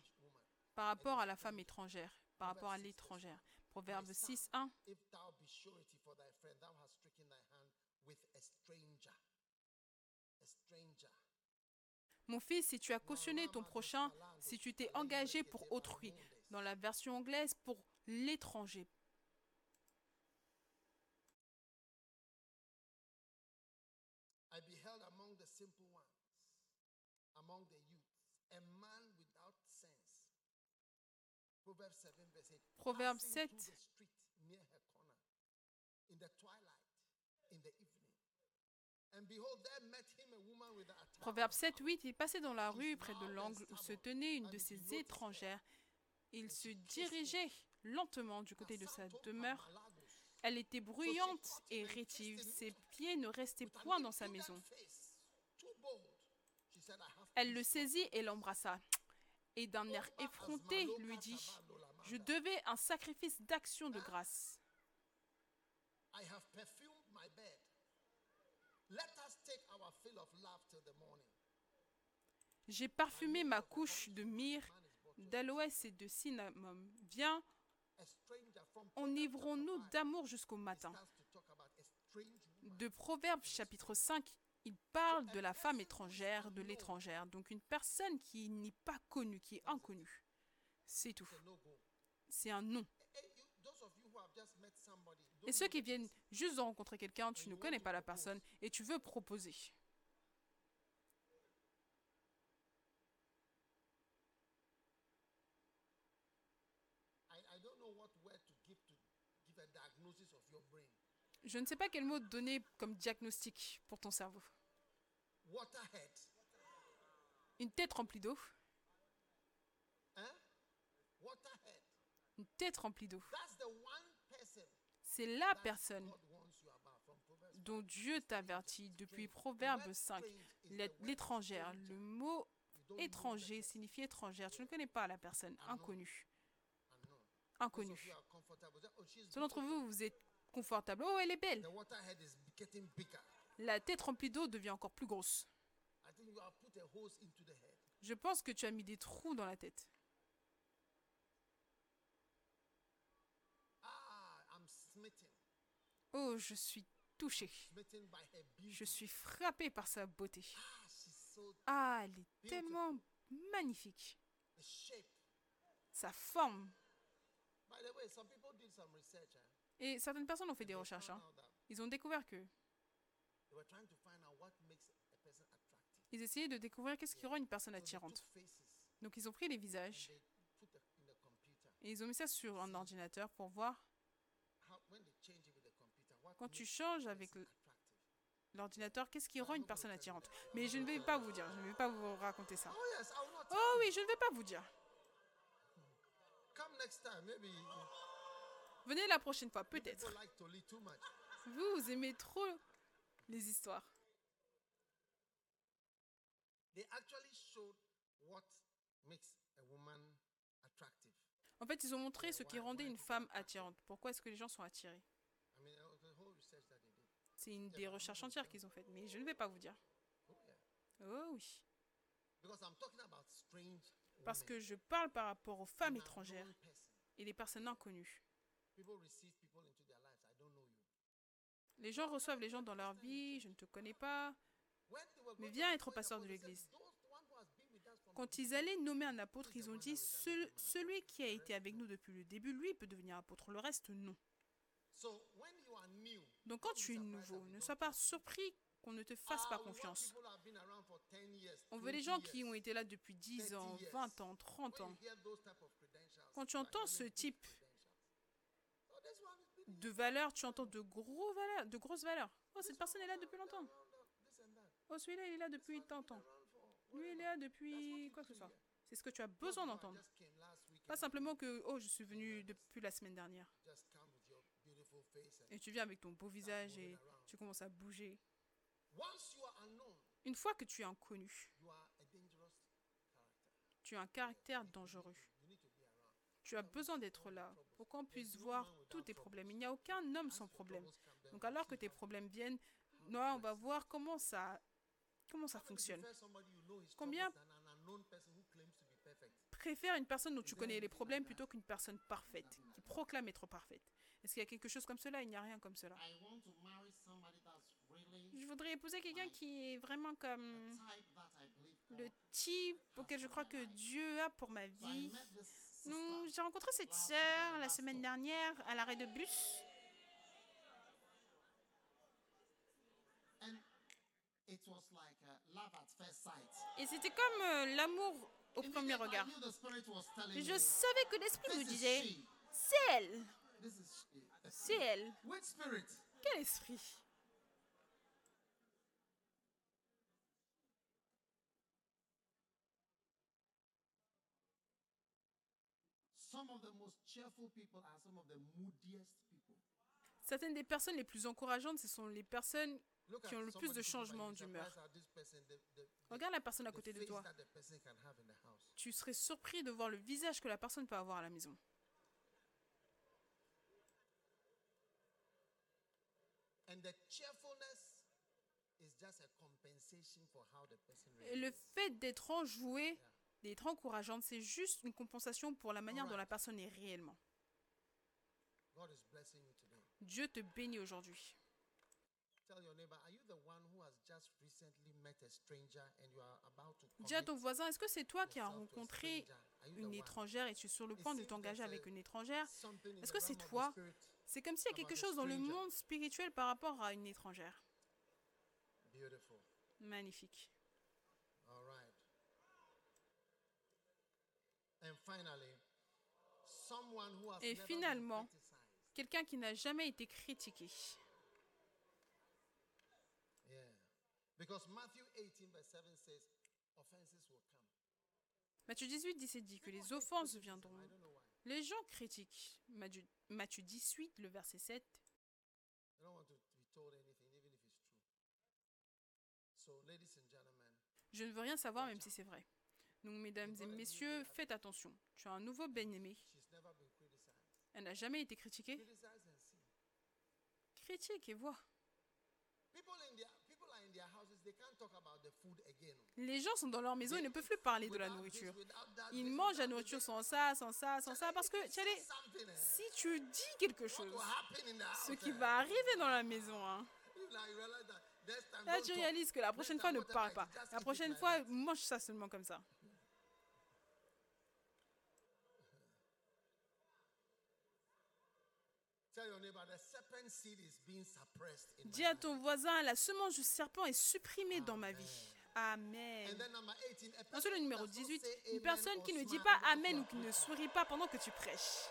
par rapport à la femme étrangère, par rapport à l'étrangère. Proverbe 6, 1. If thou be surety for thy friend, thou hast stricken thy hand with a stranger. A stranger. Mon fils, si tu as cautionné ton prochain, si tu t'es engagé pour autrui, dans la version anglaise, pour l'étranger. I beheld among the simple ones, among the youths, a man without sense. Proverbs 7, verse 8. Proverbe passing 7. through the street near her corner, in the twilight, in the evening. And behold, there met him a woman with Proverbe of 7, 8, il passait dans la rue près de l'angle où se tenait une de ces étrangères. Il se dirigeait lentement du côté de sa demeure. Elle était bruyante et rétive. Ses pieds ne restaient point dans sa maison. Elle le saisit et l'embrassa. Et d'un air effronté lui dit Je devais un sacrifice d'action de grâce. J'ai parfumé ma couche de myrrhe, d'aloès et de cinnamome. Viens, enivrons-nous d'amour jusqu'au matin. De Proverbes chapitre 5, il parle de la femme étrangère, de l'étrangère. Donc une personne qui n'est pas connue, qui est inconnue. C'est tout. C'est un nom. Et ceux qui viennent juste de rencontrer quelqu'un, tu ne connais pas la personne et tu veux proposer. Je ne sais pas quel mot donner comme diagnostic pour ton cerveau. Une tête remplie d'eau. Une tête remplie d'eau. C'est la personne dont Dieu t'avertit depuis Proverbe 5. L'é- L'étrangère. Le mot étranger signifie étrangère. Tu ne connais pas la personne. Inconnue. Inconnue. Oh, Certains d'entre vous, vous êtes confortable. Oh, elle est belle. La tête remplie d'eau devient encore plus grosse. Je pense que tu as mis des trous dans la tête. Ah, I'm smitten. Oh, je suis beauty. Je suis frappée par sa beauté. Ah, elle est tellement magnifique. Sa forme. Et certaines personnes ont fait des recherches. hein. Ils ont découvert que. Ils essayaient de découvrir qu'est-ce qui rend une personne attirante. Donc ils ont pris les visages et ils ont mis ça sur un ordinateur pour voir How, when they change it with the computer, what quand tu changes avec l'ordinateur, qu'est-ce qui rend une personne attirante? Mais je ne vais pas vous dire, je ne vais pas vous raconter ça. Oh. Oh oui, je ne vais pas vous dire. Venez la prochaine fois, peut-être. Vous, vous aimez trop les histoires. En fait, ils ont montré ce qui rendait une femme attirante. Pourquoi est-ce que les gens sont attirés I mean, uh, the whole research that they did. C'est une des recherches entières qu'ils ont faites, mais je ne vais pas vous dire. Oh oui. Parce que je parle par rapport aux femmes an étrangères et les personnes inconnues. Les gens reçoivent les gens dans leur vie, je ne te connais pas. Mais viens être pasteur de l'église. said, "Those one who has been with us from Quand ils allaient nommer un apôtre, ils ont dit "Cel- celui qui a été avec nous depuis le début, lui peut devenir apôtre, le reste non. So when you are new, Donc quand tu es nouveau, ne sois pas surpris qu'on ne te fasse pas confiance. people who have been around for 10 years, On veut des 20 gens qui ont été là depuis 10 ans, 20 ans, 30 When ans. Quand tu entends ce type been de valeurs, tu entends de, gros valeurs, de grosses valeurs. Oh, cette personne est là depuis longtemps. Oh, celui-là, il est là depuis tant de temps. Around for Lui, il est là depuis quoi que ce soit. C'est ce que tu as besoin d'entendre. Pas simplement que, oh, je suis venu depuis la semaine dernière. just come with your beautiful face and Et tu viens avec ton beau visage et tu commences à bouger. Une fois que tu es inconnu, tu as un caractère dangereux. Tu as besoin d'être là pour qu'on puisse voir tous tes problèmes. Il n'y a aucun homme sans problème. Donc alors que tes problèmes viennent, non, on va voir comment ça, comment ça fonctionne. Combien- Préfère une personne dont tu connais les problèmes plutôt qu'une personne parfaite, qui proclame être parfaite? Est-ce qu'il y a quelque chose comme cela? Il n'y a rien comme cela. Je voudrais épouser quelqu'un qui est vraiment comme le type auquel je crois que Dieu a pour ma vie. j'ai rencontré cette sœur la semaine dernière à l'arrêt de bus. Et c'était comme euh, l'amour au premier regard. Je savais que l'esprit me disait, c'est elle, This is she. c'est elle. Which spirit? Quel esprit? Certaines des personnes les plus encourageantes, ce sont les personnes qui ont le plus de changements be d'humeur. Regarde la personne à côté de toi. Tu serais surpris de voir le visage que la personne peut avoir à la maison. And the cheerfulness is just a compensation for how the person Et le fait d'être enjouée, d'être encourageante, c'est juste une compensation pour la manière dont la personne est réellement. Dieu te bénit aujourd'hui. Dis à ton voisin, est-ce que c'est toi qui as rencontré une étrangère et tu es sur le point de t'engager avec une étrangère? Est-ce que c'est toi? C'est comme s'il y a quelque chose dans le monde spirituel par rapport à une étrangère. Magnifique. Et finalement. Quelqu'un qui n'a jamais été critiqué. Yeah. Because Matthew 18, verse 7 says, offenses will come. Matthieu 18, 17 dit que les offenses viendront. Les gens critiquent. Matthieu, Matthieu 18, le verset 7. I don't want to be told anything, even if it's true. So, ladies and gentlemen, Je ne veux rien savoir même si c'est vrai. Donc, mesdames et messieurs, faites attention. Tu as un nouveau bien-aimé. she's never been criticized. Elle n'a jamais été critiquée. Critique et vois. Les gens sont dans leur maison et ne peuvent plus parler de la nourriture. Ils mangent la nourriture sans ça, sans ça, sans ça, parce que si tu dis quelque chose, ce qui va arriver dans la maison, hein, là tu réalises que la prochaine fois ne parle pas. La prochaine fois, mange ça seulement comme ça. Dis à ton voisin, la semence du serpent est supprimée dans ma vie. Amen. And then number 18, a Ensuite, le numéro does not 18, say une personne qui ne dit pas Amen ou qui ne sourit pas pendant que tu prêches.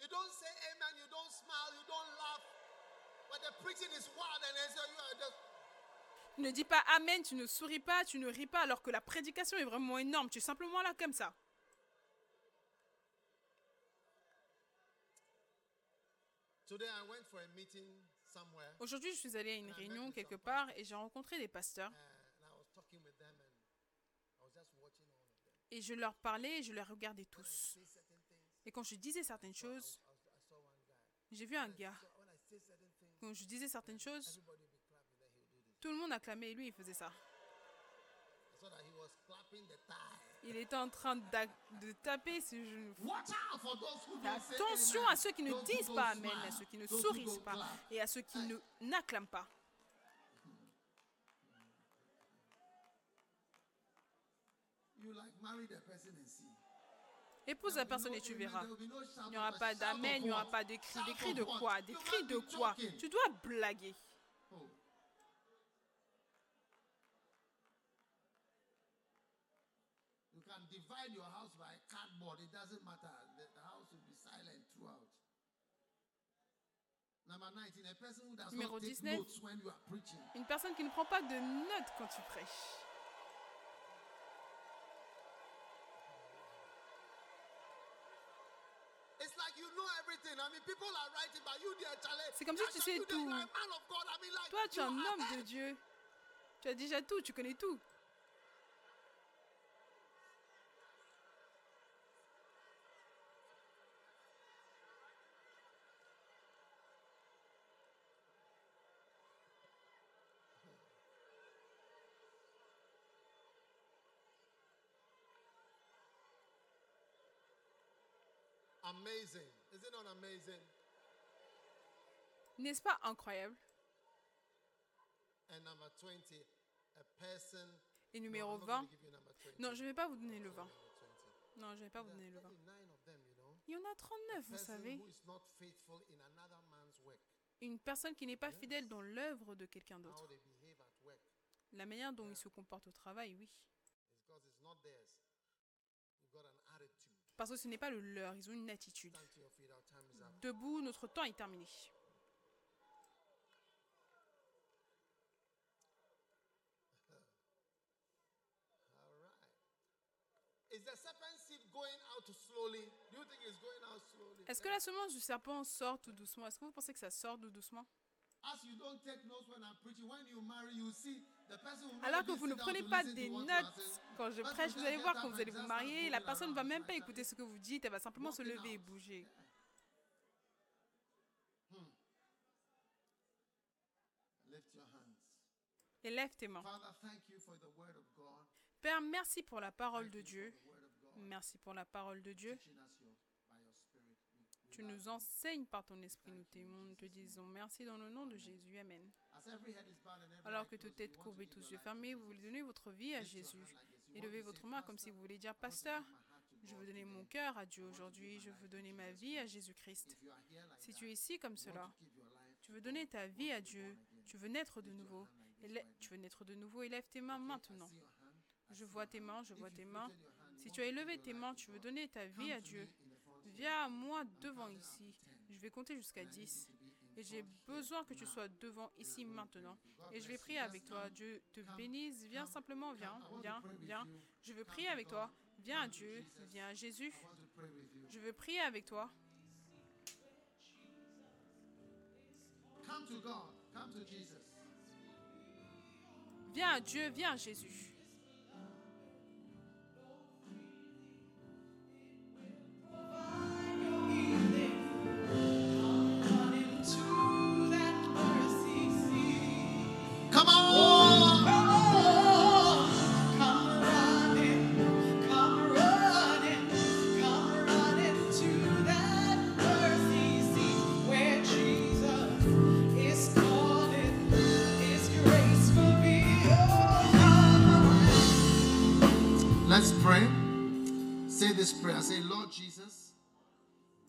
You don't say amen, you don't smile, you don't laugh. But the preaching is wild and then so you are just Tu ne dis pas Amen, tu ne souris pas, tu ne ris pas, alors que la prédication est vraiment énorme. Tu es simplement là comme ça. Aujourd'hui, je suis allée à une réunion quelque part et j'ai rencontré des pasteurs. Et je leur parlais et je les regardais tous. Et quand je disais certaines choses, j'ai vu un gars. Quand je disais certaines choses, tout le monde acclamait et lui, il faisait ça. Il était en train de taper ses genoux. Attention à ceux qui ne disent pas Amen, à ceux qui ne sourient pas et à ceux qui ne n'acclament pas. Épouse la personne et tu verras. Il n'y aura pas d'amen, il n'y aura pas de cris. Des cris de quoi? Des cris de quoi? Tu dois blaguer. Oh. You can divide your house by cardboard. It doesn't matter. The, the house will be silent throughout. Number 19, a person who does Numéro not take 19. notes when you are preaching. Une personne qui ne prend pas de notes quand tu prêches. It's like you know everything. I mean, people are writing, but you, dear Charlie, C'est comme si tu sais tout. are a man of God. I mean, like, Toi, tu es un homme de Dieu. Tu as déjà tout, tu connais tout. Amazing. Is it not amazing? N'est-ce pas incroyable? And number 20, a person. Et numéro I'm not 20. going to give you number 20. Non, je ne vais pas vous donner le 20. Number 20. Non, je ne vais pas vous donner le 20. 39 of them, you know. Il y en a 39, vous savez. Une personne qui n'est pas fidèle dans l'œuvre de quelqu'un d'autre. La manière dont il se comporte au travail, oui. It's because it's not theirs. You've got an attitude. Parce que ce n'est pas le leur, ils ont une attitude. Debout, notre temps est terminé. Est-ce que la semence du serpent sort tout doucement? Est-ce que vous pensez que ça sort tout doucement? As you don't take notes when I'm preaching, when you marry, you see the person who Alors que vous ne prenez pas des notes quand je prêche, vous allez voir quand vous allez vous marier, la personne ne va même pas écouter ce que vous dites, elle va simplement se lever et bouger. Your hands. Et lève tes mains. Père, merci pour la parole de Dieu. Merci pour la parole de Dieu. Tu nous enseignes par ton esprit, nous t'aimons, nous te disons merci dans le nom de Jésus. Amen. Alors que toute tête courbée, tous yeux fermés, vous voulez donner votre vie à Jésus. want to votre main comme si vous voulez dire, Pasteur, je veux donner mon cœur à Dieu aujourd'hui, je veux donner ma vie à Jésus-Christ. Si tu es ici comme cela, tu veux donner ta vie à Dieu, tu veux naître de nouveau, et tu veux naître de nouveau, élève tes mains maintenant. Je vois tes mains, je vois tes mains. Si tu as élevé tes mains, tu veux donner ta vie à Dieu, viens à moi devant ici. Je vais compter jusqu'à 10. Et j'ai besoin que tu sois devant ici maintenant. Et je vais prier avec toi. Dieu te bénisse. Viens simplement, viens, viens, viens. Je veux prier avec toi. Viens à Dieu, viens à Jésus. Je veux prier avec toi. Viens à Dieu, viens à Jésus.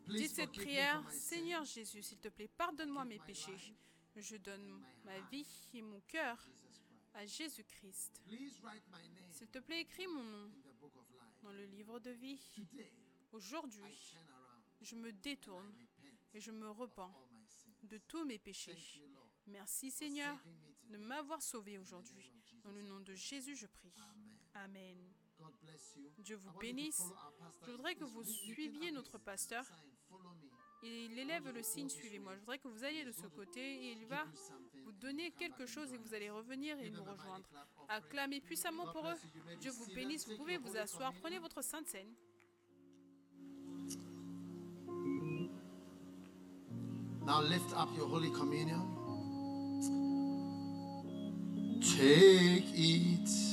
Dites cette prière. Seigneur Jésus, s'il te plaît, pardonne-moi mes péchés. Je donne ma vie et mon cœur à Jésus-Christ. S'il te plaît, écris mon nom dans le livre de vie. Aujourd'hui, je me détourne et je me repens de tous mes péchés. Merci Seigneur de m'avoir sauvé aujourd'hui. Dans le nom de Jésus, je prie. Amen. Dieu vous bénisse. Je voudrais que vous suiviez notre pasteur. Il élève le signe Suivez-moi. Je voudrais que vous alliez de ce côté et il va vous donner quelque chose et vous allez revenir et nous rejoindre. Acclamez puissamment pour eux. Dieu vous bénisse. Vous pouvez vous asseoir. Prenez votre Sainte Seine. Now lift up your Holy Communion. Take it.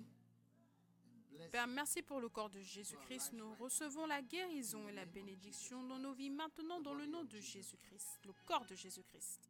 Merci pour le corps de Jésus-Christ. Nous recevons la guérison et la bénédiction dans nos vies maintenant dans le nom de Jésus-Christ, le corps de Jésus-Christ.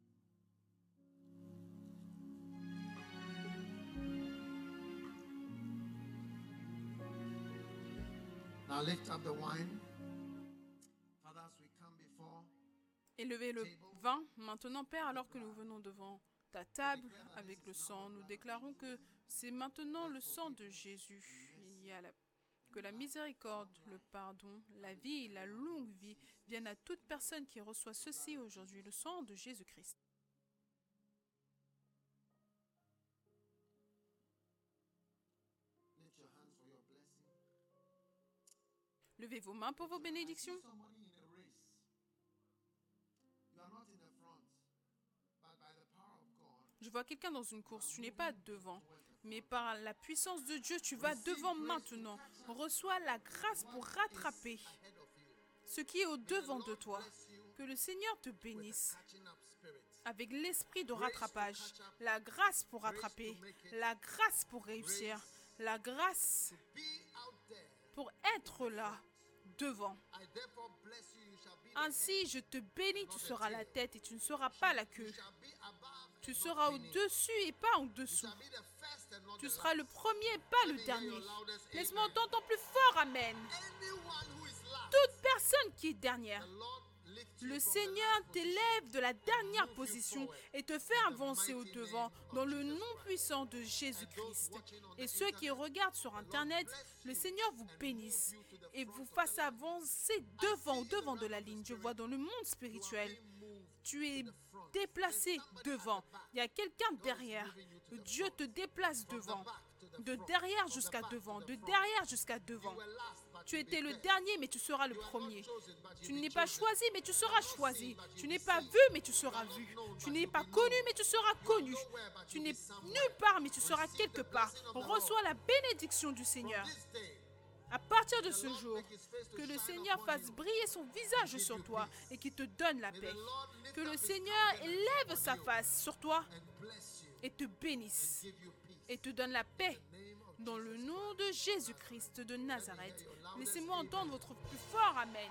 Élevez le vin maintenant, Père, alors que nous venons devant ta table avec le sang. Nous déclarons que c'est maintenant le sang de Jésus. La- que la miséricorde, le pardon, la vie et la longue vie viennent à toute personne qui reçoit ceci aujourd'hui, le sang de Jésus-Christ. Levez vos mains pour vos bénédictions. Je vois quelqu'un dans une course, tu n'es pas devant, mais par la puissance de Dieu, tu vas devant maintenant. Reçois la grâce pour rattraper ce qui est au devant de toi. Que le Seigneur te bénisse avec l'esprit de rattrapage, la grâce pour rattraper, la grâce pour réussir, la grâce pour être là, devant. Ainsi, je te bénis, tu seras la tête et tu ne seras pas la queue. Tu seras au-dessus et pas en dessous. Tu seras le premier, pas le dernier. Laisse-moi entendre plus fort Amen. Toute personne qui est dernière, le Seigneur t'élève de la dernière position et te fait avancer au devant dans le nom puissant de Jésus-Christ. Et ceux qui regardent sur Internet, le Seigneur vous bénisse et vous fasse avancer devant, devant de la ligne. Je vois dans le monde spirituel, tu es déplacé devant. Il y a quelqu'un derrière. Dieu te déplace devant. De derrière jusqu'à devant. De derrière jusqu'à devant. Tu étais le dernier, mais tu seras le premier. Tu n'es pas choisi, mais tu seras choisi. Tu n'es pas vu, mais tu seras vu. Tu n'es pas connu, mais tu seras connu. Tu n'es nulle part, mais tu seras quelque part. Reçois la bénédiction du Seigneur. À partir de ce jour, que le Seigneur fasse briller son visage sur toi et qu'il te donne la paix. Que le Seigneur élève sa face sur toi et te bénisse et te donne la paix. Dans le nom de Jésus-Christ de Nazareth, laissez-moi entendre votre plus fort Amen.